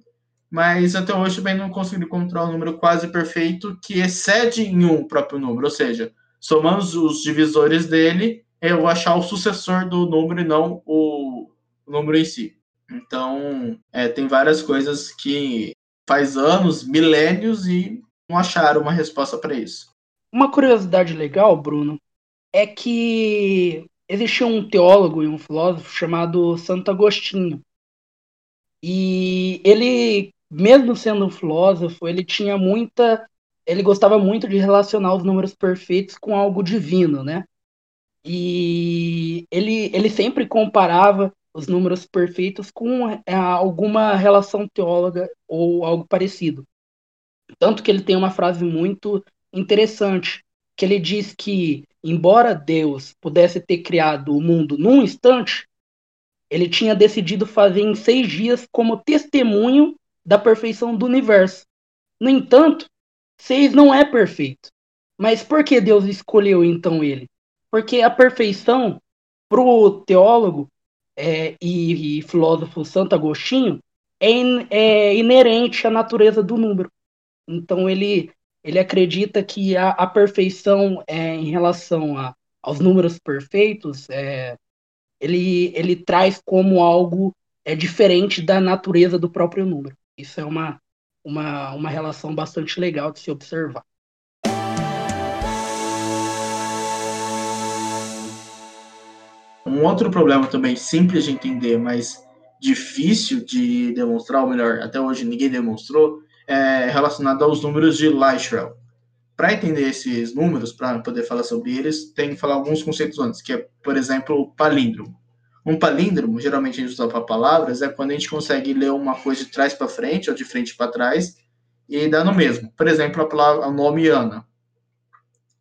Speaker 3: mas até hoje também não consegui encontrar um número quase perfeito que excede em um próprio número, ou seja, somando os divisores dele, eu vou achar o sucessor do número e não o número em si. Então, é, tem várias coisas que faz anos, milênios e não acharam uma resposta para isso.
Speaker 5: Uma curiosidade legal, Bruno, é que existia um teólogo e um filósofo chamado Santo Agostinho. E ele mesmo sendo um filósofo, ele tinha muita. Ele gostava muito de relacionar os números perfeitos com algo divino, né? E ele, ele sempre comparava os números perfeitos com é, alguma relação teóloga ou algo parecido. Tanto que ele tem uma frase muito interessante, que ele diz que, embora Deus pudesse ter criado o mundo num instante, ele tinha decidido fazer em seis dias como testemunho da perfeição do universo. No entanto, seis não é perfeito. Mas por que Deus escolheu então ele? Porque a perfeição, para o teólogo é, e, e, filósofo Santo Agostinho, é, in, é, inerente à natureza do número. Então ele, ele acredita que a, a perfeição é, em relação a, aos números perfeitos, é, ele, ele traz como algo é, diferente da natureza do próprio número. Isso é uma, uma, uma relação bastante legal de se observar.
Speaker 3: Um outro problema também simples de entender, mas difícil de demonstrar, ou melhor, até hoje ninguém demonstrou, é relacionado aos números de Lystrel. Para entender esses números, para poder falar sobre eles, tem que falar alguns conceitos antes, que é, por exemplo, o palíndromo. Um palíndromo, geralmente a gente usa para palavras, é quando a gente consegue ler uma coisa de trás para frente ou de frente para trás e dá no mesmo. Por exemplo, a palavra, o nome Ana.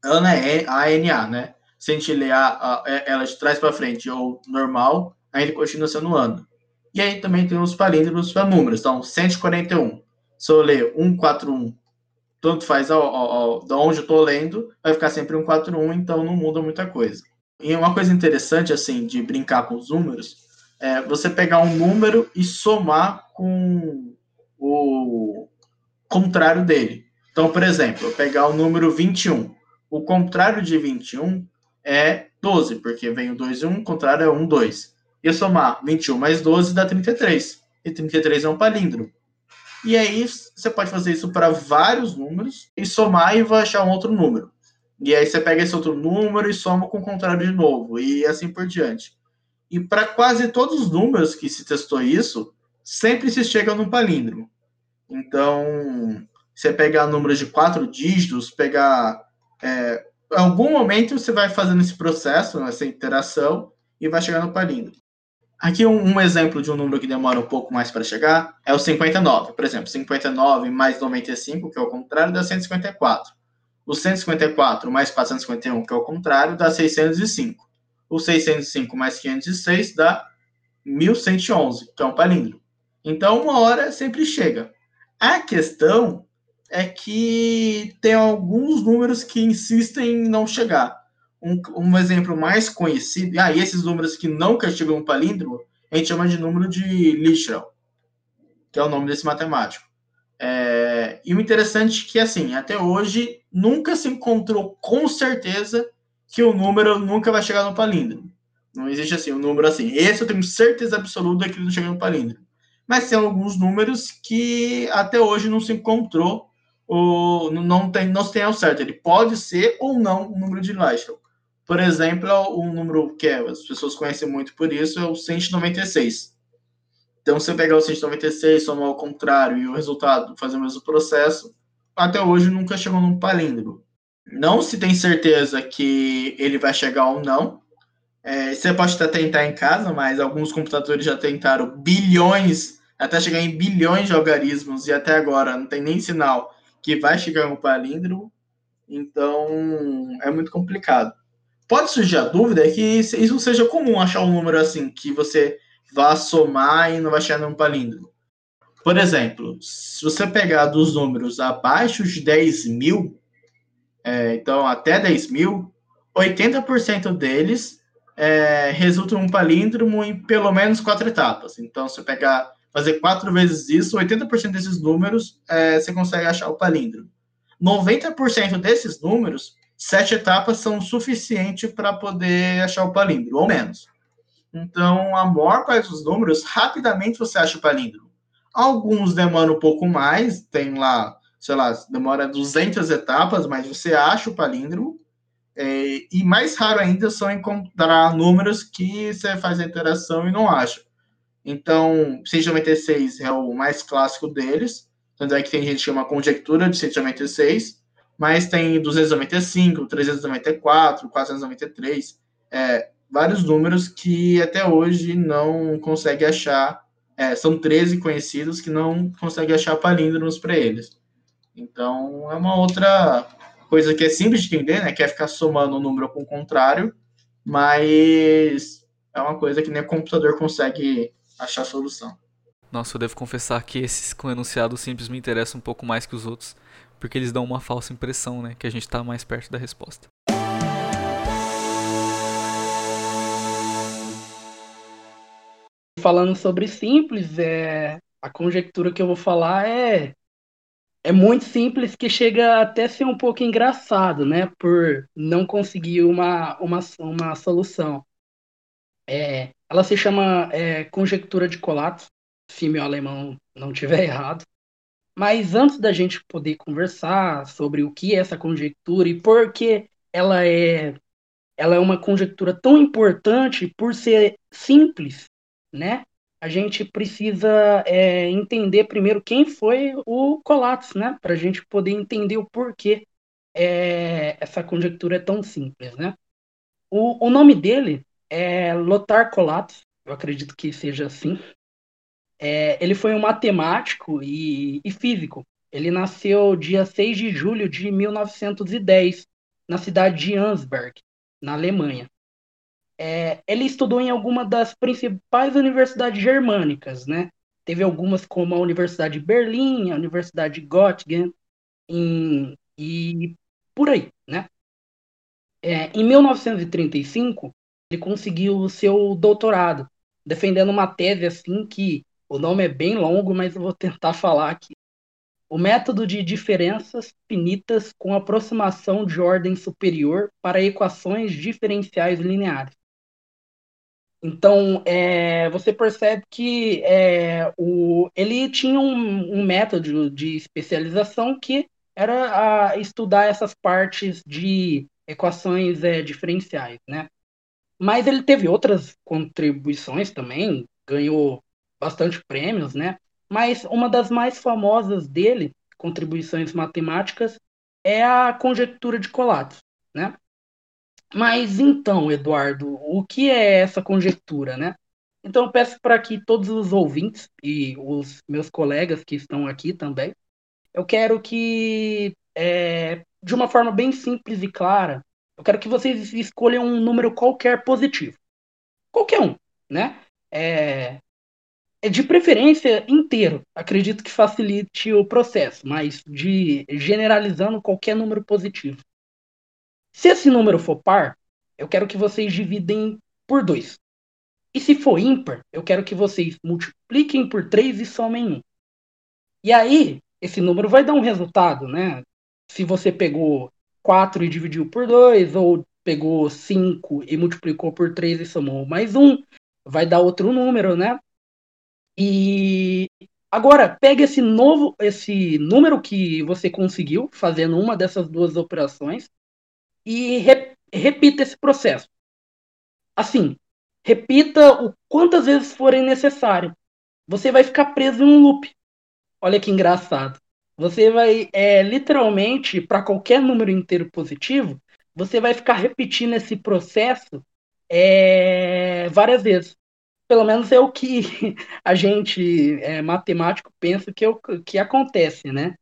Speaker 3: Ana é A-N-A, né? A, é, ela de trás para frente ou normal, ainda continua sendo Ana. E aí também tem os palíndromos para números. Então, 141. Se eu ler 141, tanto faz ao, ao, ao, de onde eu estou lendo, vai ficar sempre 141, então não muda muita coisa. E uma coisa interessante, assim, de brincar com os números, é você pegar um número e somar com o contrário dele. Então, por exemplo, eu pegar o número 21. O contrário de 21 é 12, porque vem o 2 e 1, o contrário é 1, 2. E somar 21 mais 12 dá 33. E 33 é um palíndromo. E aí você pode fazer isso para vários números e somar e vai achar um outro número. E aí você pega esse outro número e soma com o contrário de novo, e assim por diante. E para quase todos os números que se testou isso, sempre se chega num palíndromo. Então, você pegar números de quatro dígitos, pegar. É, em algum momento você vai fazendo esse processo, essa interação, e vai chegar no palíndromo. Aqui um, um, exemplo de um número que demora um pouco mais para chegar é o 59. Por exemplo, 59 mais 95, que é o contrário, dá 154. O 154 mais 451, que é o contrário, dá 605. O 605 mais 506 dá 1111, que é um palíndromo. Então, uma hora sempre chega. A questão é que tem alguns números que insistem em não chegar. Um, um exemplo mais conhecido, ah, e esses números que nunca chegam no palíndromo, a gente chama de número de Lichel, que é o nome desse matemático. É, e o interessante é que, assim, até hoje, nunca se encontrou com certeza que o número nunca vai chegar no palíndromo. Não existe assim, um número assim. Esse eu tenho certeza absoluta que não chega no palíndromo. Mas tem alguns números que até hoje não se encontrou, ou não tem, não se tem ao certo. Ele pode ser ou não um número de Lyshel. Por exemplo, o número que as pessoas conhecem muito por isso é o 196. Então, se você pegar o 196, somar ao contrário e o resultado fazer o mesmo processo, até hoje nunca chegou num palíndromo. Não se tem certeza que ele vai chegar ou não. É, você pode até tentar em casa, mas alguns computadores já tentaram bilhões, até chegar em bilhões de algarismos, e até agora não tem nem sinal que vai chegar um palíndromo. Então, é muito complicado. Pode surgir a dúvida que isso seja comum achar um número assim, que você vá somar e não vai chegar num palíndromo. Por exemplo, se você pegar dos números abaixo de 10 mil, é, então até 10 mil, 80% deles é, resultam em um palíndromo em pelo menos quatro etapas. Então, se você pegar, fazer quatro vezes isso, 80% desses números é, você consegue achar o palíndromo. 90% desses números, sete etapas são suficientes para poder achar o palíndromo, ou menos. Então, a maior parte dos números, rapidamente você acha o palíndromo. Alguns demoram um pouco mais, tem lá, sei lá, demora 200 etapas, mas você acha o palíndromo. É, e mais raro ainda são encontrar números que você faz a interação e não acha. Então, 196 é o mais clássico deles, tanto é que tem gente que chama conjectura de 196, mas tem 295, 394, 493, é, vários números que até hoje não consegue achar, é, são 13 conhecidos que não consegue achar palíndromos para eles. Então, é uma outra coisa que é simples de entender, né? Que é ficar somando um número com o contrário, mas é uma coisa que nem o computador consegue achar solução.
Speaker 1: Nossa, eu devo confessar que esses com enunciado simples me interessam um pouco mais que os outros, porque eles dão uma falsa impressão, né? Que a gente está mais perto da resposta.
Speaker 5: Falando sobre simples, é, a conjectura que eu vou falar é é muito simples que chega até a ser um pouco engraçado, né? Por não conseguir uma, uma, uma solução. É, ela se chama é, conjectura de Collatz, se meu alemão não tiver errado. Mas antes da gente poder conversar sobre o que é essa conjectura e por que ela é, ela é uma conjectura tão importante por ser simples, né? a gente precisa é, entender primeiro quem foi o Collatz, né? Para a gente poder entender o porquê é, essa conjectura é tão simples, né? O, o nome dele é Lothar eu acredito que seja assim. É, ele foi um matemático e, e físico. Ele nasceu dia 6 de julho de 1910, na cidade de Ansberg, na Alemanha. É, ele estudou em alguma das principais universidades germânicas, né? Teve algumas como a Universidade de Berlim, a Universidade de Göttingen em, e por aí, né? É, em 1935, ele conseguiu o seu doutorado, defendendo uma tese assim que o nome é bem longo, mas eu vou tentar falar aqui. O método de diferenças finitas com aproximação de ordem superior para equações diferenciais lineares. Então, é, você percebe que é, o, ele tinha um, um, método de especialização que era estudar essas partes de equações é, diferenciais, né? Mas ele teve outras contribuições também, ganhou bastante prêmios, né? Mas uma das mais famosas dele, contribuições matemáticas, é a conjectura de Collatz, né? Mas então, Eduardo, o que é essa conjectura, né? Então eu peço para que todos os ouvintes e os meus colegas que estão aqui também, eu quero que, é, de uma forma bem simples e clara, eu quero que vocês escolham um número qualquer positivo. Qualquer um, né? É, é de preferência inteiro. Acredito que facilite o processo, mas de generalizando qualquer número positivo. Se esse número for par, eu quero que vocês dividem por 2. E se for ímpar, eu quero que vocês multipliquem por 3 e somem 1. E aí, esse número vai dar um resultado, né? Se você pegou 4 e dividiu por 2, ou pegou 5 e multiplicou por 3 e somou mais 1, vai dar outro número, né? E agora, pega esse novo, esse número que você conseguiu fazendo uma dessas duas operações e re, repita esse processo. Assim, repita o quantas vezes forem necessário. Você vai ficar preso em um loop. Olha que engraçado. Você vai, é, literalmente, para qualquer número inteiro positivo, você vai ficar repetindo esse processo é, várias vezes. Pelo menos é o que a gente, é, matemático, pensa que, é o, que acontece, né?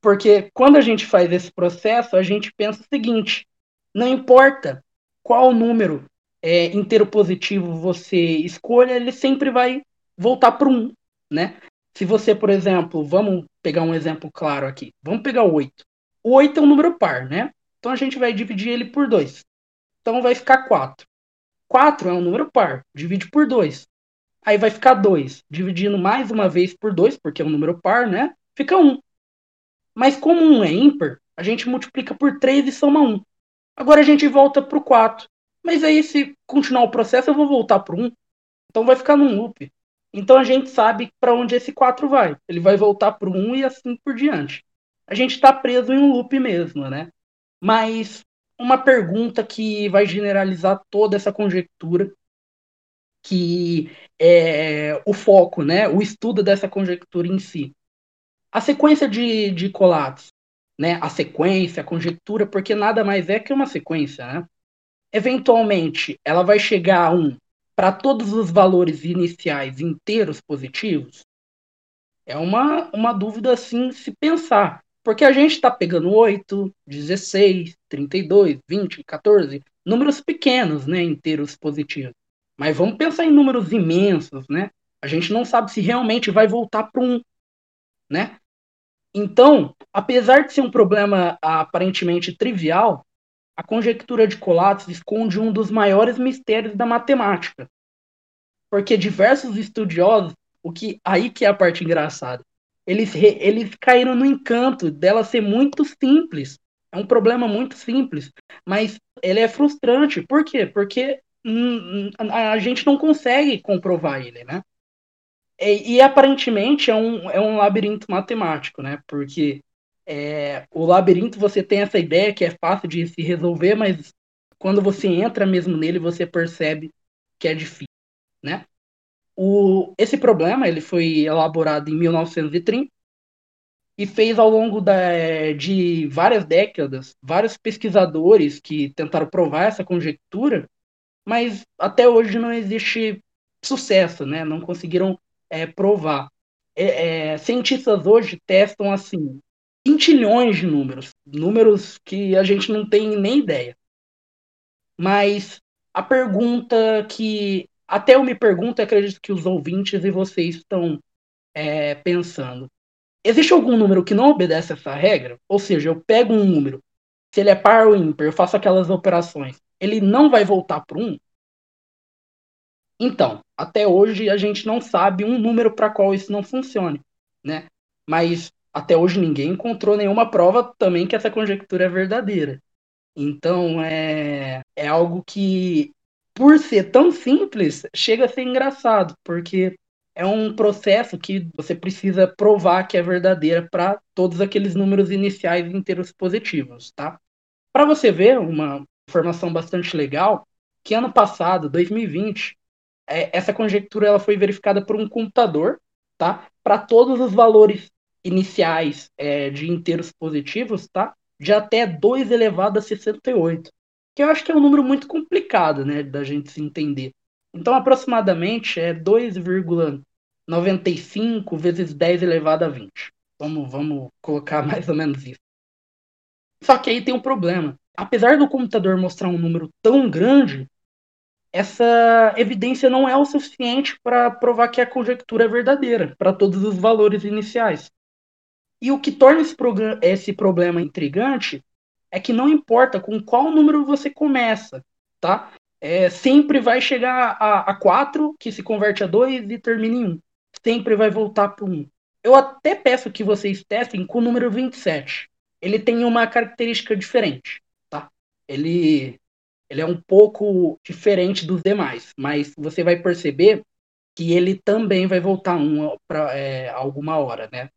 Speaker 5: Porque quando a gente faz esse processo, a gente pensa o seguinte: não importa qual número é, inteiro positivo você escolha, ele sempre vai voltar para um, né? Se você, por exemplo, vamos pegar um exemplo claro aqui. Vamos pegar o 8. O 8 é um número par, né? Então a gente vai dividir ele por 2. Então vai ficar 4. 4 é um número par, divide por 2. Aí vai ficar 2, dividindo mais uma vez por 2, porque é um número par, né? Fica 1. Mas como 1 é ímpar, a gente multiplica por 3 e soma 1. Agora a gente volta para o 4. Mas aí, se continuar o processo, eu vou voltar para o 1. Então vai ficar num loop. Então a gente sabe para onde esse 4 vai. Ele vai voltar para o 1 e assim por diante. A gente está preso em um loop mesmo, né? Mas uma pergunta que vai generalizar toda essa conjectura que é o foco, né, o estudo dessa conjectura em si. A sequência de, de colatos, né, a sequência, a conjectura, porque nada mais é que uma sequência, né? Eventualmente, ela vai chegar a um para todos os valores iniciais inteiros positivos? É uma, uma dúvida assim se pensar. Porque a gente está pegando 8, 16, 32, 20, 14, números pequenos, né, inteiros positivos. Mas vamos pensar em números imensos, né? A gente não sabe se realmente vai voltar para um, né? Então, apesar de ser um problema aparentemente trivial, a conjectura de Collatz esconde um dos maiores mistérios da matemática. Porque diversos estudiosos, o que aí que é a parte engraçada, eles, eles caíram no encanto dela ser muito simples. É um problema muito simples, mas ele é frustrante. Por quê? Porque hum, a gente não consegue comprovar ele, né? E, e, aparentemente é um, é um labirinto matemático, né? Porque é, o labirinto você tem essa ideia que é fácil de se resolver, mas quando você entra mesmo nele, você percebe que é difícil, né? O, esse problema ele foi elaborado em 1930 e fez ao longo da, de várias décadas vários pesquisadores que tentaram provar essa conjectura mas até hoje não existe sucesso, né? Não conseguiram é, provar. É, é, cientistas hoje testam assim quintilhões de números, números que a gente não tem nem ideia. Mas a pergunta que até eu me pergunto, acredito que os ouvintes e vocês estão é, pensando: existe algum número que não obedece essa regra? Ou seja, eu pego um número, se ele é par ou ímpar, eu faço aquelas operações ele não vai voltar para um? Então, até hoje a gente não sabe um número para qual isso não funcione, né? Mas até hoje ninguém encontrou nenhuma prova também que essa conjectura é verdadeira. Então, é, é algo que, por ser tão simples, chega a ser engraçado, porque é um processo que você precisa provar que é verdadeira para todos aqueles números iniciais inteiros positivos, tá? Para você ver uma, informação bastante legal, que ano passado, 2020, é, essa conjectura ela foi verificada por um computador, tá? Para todos os valores iniciais é, de inteiros positivos, tá? De até 2 elevado a 68. Que eu acho que é um número muito complicado, né, da gente se entender. Então, aproximadamente é 2,95 vezes 10 elevado a 20. Vamos, vamos colocar mais ou menos isso. Só que aí tem um problema apesar do computador mostrar um número tão grande, essa evidência não é o suficiente para provar que a conjectura é verdadeira para todos os valores iniciais. E o que torna esse, esse, problema intrigante é que não importa com qual número você começa, tá? É, sempre vai chegar a, a 4, que se converte a 2 e termina em 1. Sempre vai voltar para 1. Eu até peço que vocês testem com o número 27. Ele tem uma característica diferente ele, ele é um pouco diferente dos demais, mas você vai perceber que ele também vai voltar um para é, alguma hora, né?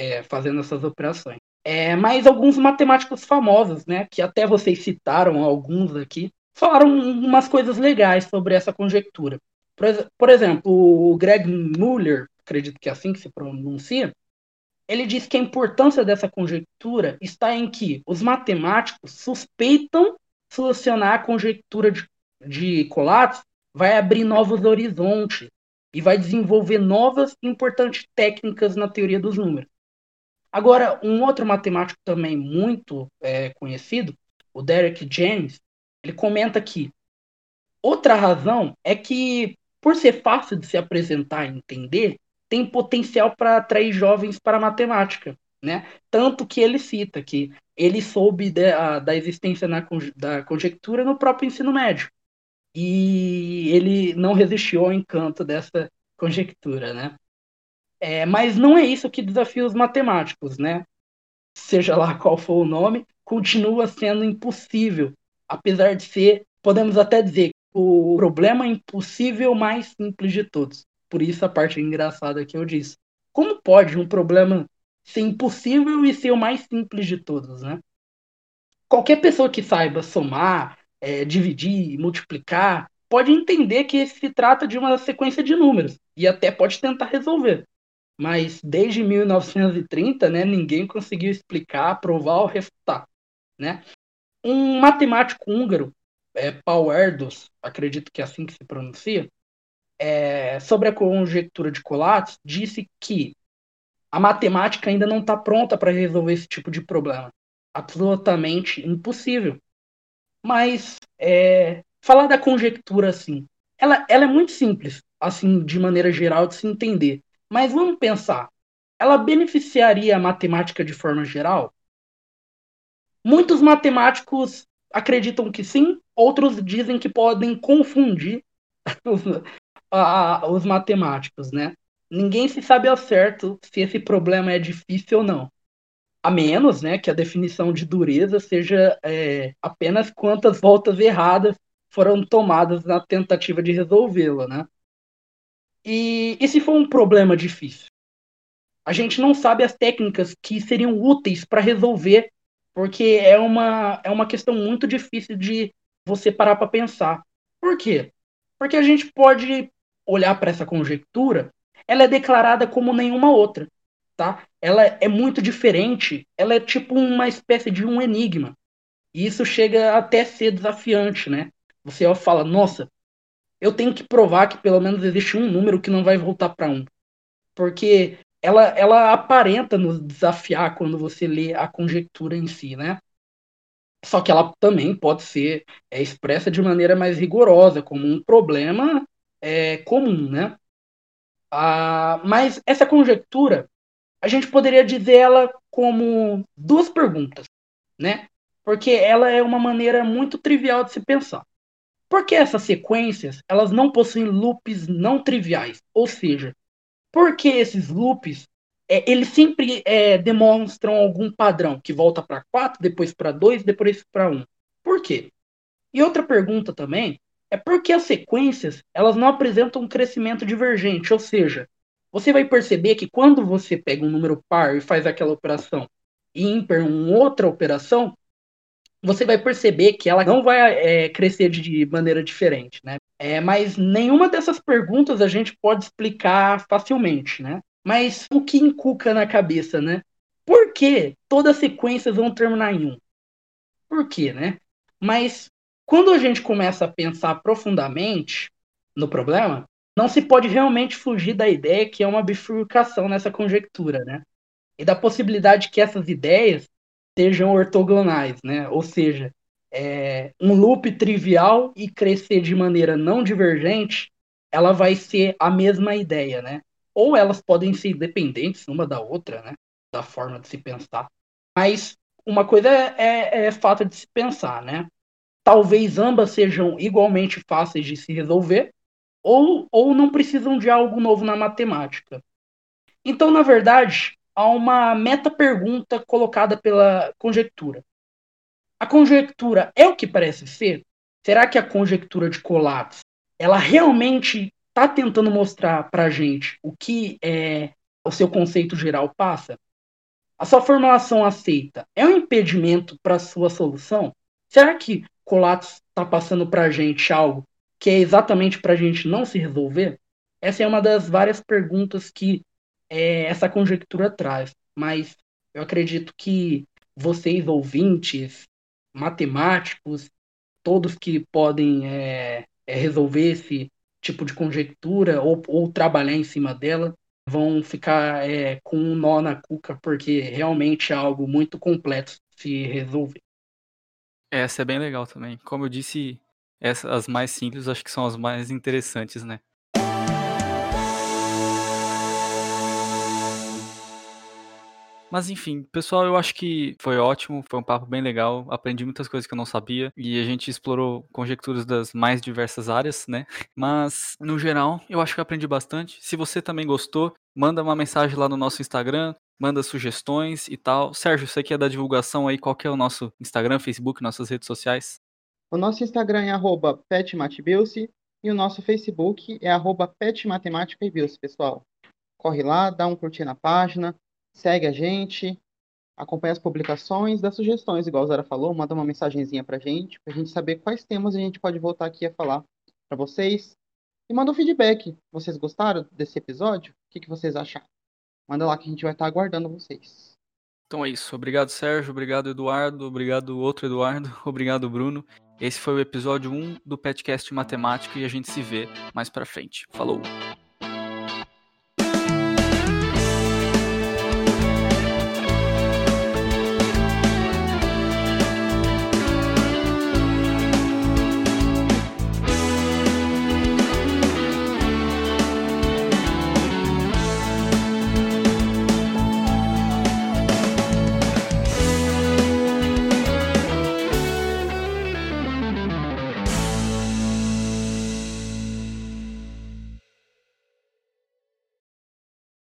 Speaker 5: É, fazendo essas operações. É, mas alguns matemáticos famosos, né, que até vocês citaram alguns aqui, falaram umas coisas legais sobre essa conjectura. Por, por exemplo, o Greg Muller, acredito que é assim que se pronuncia, ele diz que a importância dessa conjectura está em que os matemáticos suspeitam solucionar a conjectura de, de Collatz, vai abrir novos horizontes e vai desenvolver novas e importantes técnicas na teoria dos números. Agora, um outro matemático também muito é, conhecido, o Derek James, ele comenta que outra razão é que, por ser fácil de se apresentar e entender, tem potencial para atrair jovens para a matemática, né? Tanto que ele cita que ele soube de, a, da existência na, da conjectura no próprio ensino médio. E ele não resistiu ao encanto dessa conjectura, né? É, mas não é isso que desafia os matemáticos, né? Seja lá qual for o nome, continua sendo impossível, apesar de ser, podemos até dizer, o problema impossível mais simples de todos. Por isso a parte engraçada que eu disse. Como pode um problema ser impossível e ser o mais simples de todos, né? Qualquer pessoa que saiba somar, é, dividir, multiplicar, pode entender que se trata de uma sequência de números e até pode tentar resolver. Mas desde 1930, né, ninguém conseguiu explicar, provar ou refutar, né? Um matemático húngaro, é, Paul Erdos, acredito que é assim que se pronuncia, é, sobre a conjectura de Collatz, disse que a matemática ainda não está pronta para resolver esse tipo de problema. Absolutamente impossível. Mas é, falar da conjectura assim, ela, ela é muito simples, assim, de maneira geral, de se entender. Mas vamos pensar, ela beneficiaria a matemática de forma geral? Muitos matemáticos acreditam que sim, outros dizem que podem confundir os, a, os matemáticos, né? Ninguém se sabe ao certo se esse problema é difícil ou não. A menos né, que a definição de dureza seja é, apenas quantas voltas erradas foram tomadas na tentativa de resolvê-la. Né? E, e se for um problema difícil? A gente não sabe as técnicas que seriam úteis para resolver, porque é uma, é uma questão muito difícil de você parar para pensar. Por quê? Porque a gente pode olhar para essa conjectura ela é declarada como nenhuma outra, tá? Ela é muito diferente, ela é tipo uma espécie de um enigma. E isso chega até a ser desafiante, né? Você fala, nossa, eu tenho que provar que pelo menos existe um número que não vai voltar para um. Porque ela, ela aparenta nos desafiar quando você lê a conjectura em si, né? Só que ela também pode ser é, expressa de maneira mais rigorosa, como um problema é, comum, né? Ah, mas essa conjectura, a gente poderia dizer ela como duas perguntas, né? Porque ela é uma maneira muito trivial de se pensar. Por que essas sequências elas não possuem loops não triviais? Ou seja, por que esses loops é, eles sempre é, demonstram algum padrão que volta para 4, depois para 2, depois para 1? Por quê? E outra pergunta também é porque as sequências elas não apresentam um crescimento divergente, ou seja, você vai perceber que quando você pega um número par e faz aquela operação e ímpar uma outra operação, você vai perceber que ela não vai é, crescer de maneira diferente, né? É, mas nenhuma dessas perguntas a gente pode explicar facilmente, né? Mas o que encuca na cabeça, né? Por que todas as sequências vão terminar em um? Por quê, né? Mas quando a gente começa a pensar profundamente no problema, não se pode realmente fugir da ideia que é uma bifurcação nessa conjectura, né? E da possibilidade que essas ideias sejam ortogonais, né? Ou seja, é, um loop trivial e crescer de maneira não divergente, ela vai ser a mesma ideia, né? Ou elas podem ser independentes uma da outra, né? Da forma de se pensar. Mas uma coisa é, é, é fato de se pensar, né? talvez ambas sejam igualmente fáceis de se resolver, ou, ou não precisam de algo novo na matemática. Então, na verdade, há uma meta-pergunta colocada pela conjectura. A conjectura é o que parece ser? Será que a conjectura de Collatz ela realmente está tentando mostrar para a gente o que é, o seu conceito geral passa? A sua formulação aceita é um impedimento para a sua solução? Será que Colatos está passando para a gente algo que é exatamente para a gente não se resolver? Essa é uma das várias perguntas que é, essa conjectura traz. Mas eu acredito que vocês, ouvintes, matemáticos, todos que podem é, é, resolver esse tipo de conjectura ou, ou, trabalhar em cima dela, vão ficar é, com um nó na cuca, porque realmente é algo muito complexo se resolver.
Speaker 1: Essa é bem legal também. Como eu disse, essas, as mais simples acho que são as mais interessantes, né? Mas enfim, pessoal, eu acho que foi ótimo, foi um papo bem legal, aprendi muitas coisas que eu não sabia e a gente explorou conjecturas das mais diversas áreas, né? Mas no geral, eu acho que eu aprendi bastante. Se você também gostou, manda uma mensagem lá no nosso Instagram, manda sugestões e tal. Sérgio, você quer dar divulgação aí? Qual que é o nosso Instagram, Facebook, nossas redes sociais?
Speaker 6: O nosso Instagram é arroba petmatbilce e o nosso Facebook é arroba pessoal. Corre lá, dá um curtir na página, segue a gente, acompanha as publicações, dá sugestões, igual a Zara falou, manda uma mensagenzinha pra gente, pra gente saber quais temas a gente pode voltar aqui a falar para vocês. E manda um feedback. Vocês gostaram desse episódio? O que, que vocês acharam? Manda lá que a gente vai estar aguardando vocês.
Speaker 1: Então é isso. Obrigado, Sérgio. Obrigado, Eduardo. Obrigado, outro Eduardo. Obrigado, Bruno. Esse foi o episódio 1 do podcast Matemática e a gente se vê mais pra frente. Falou!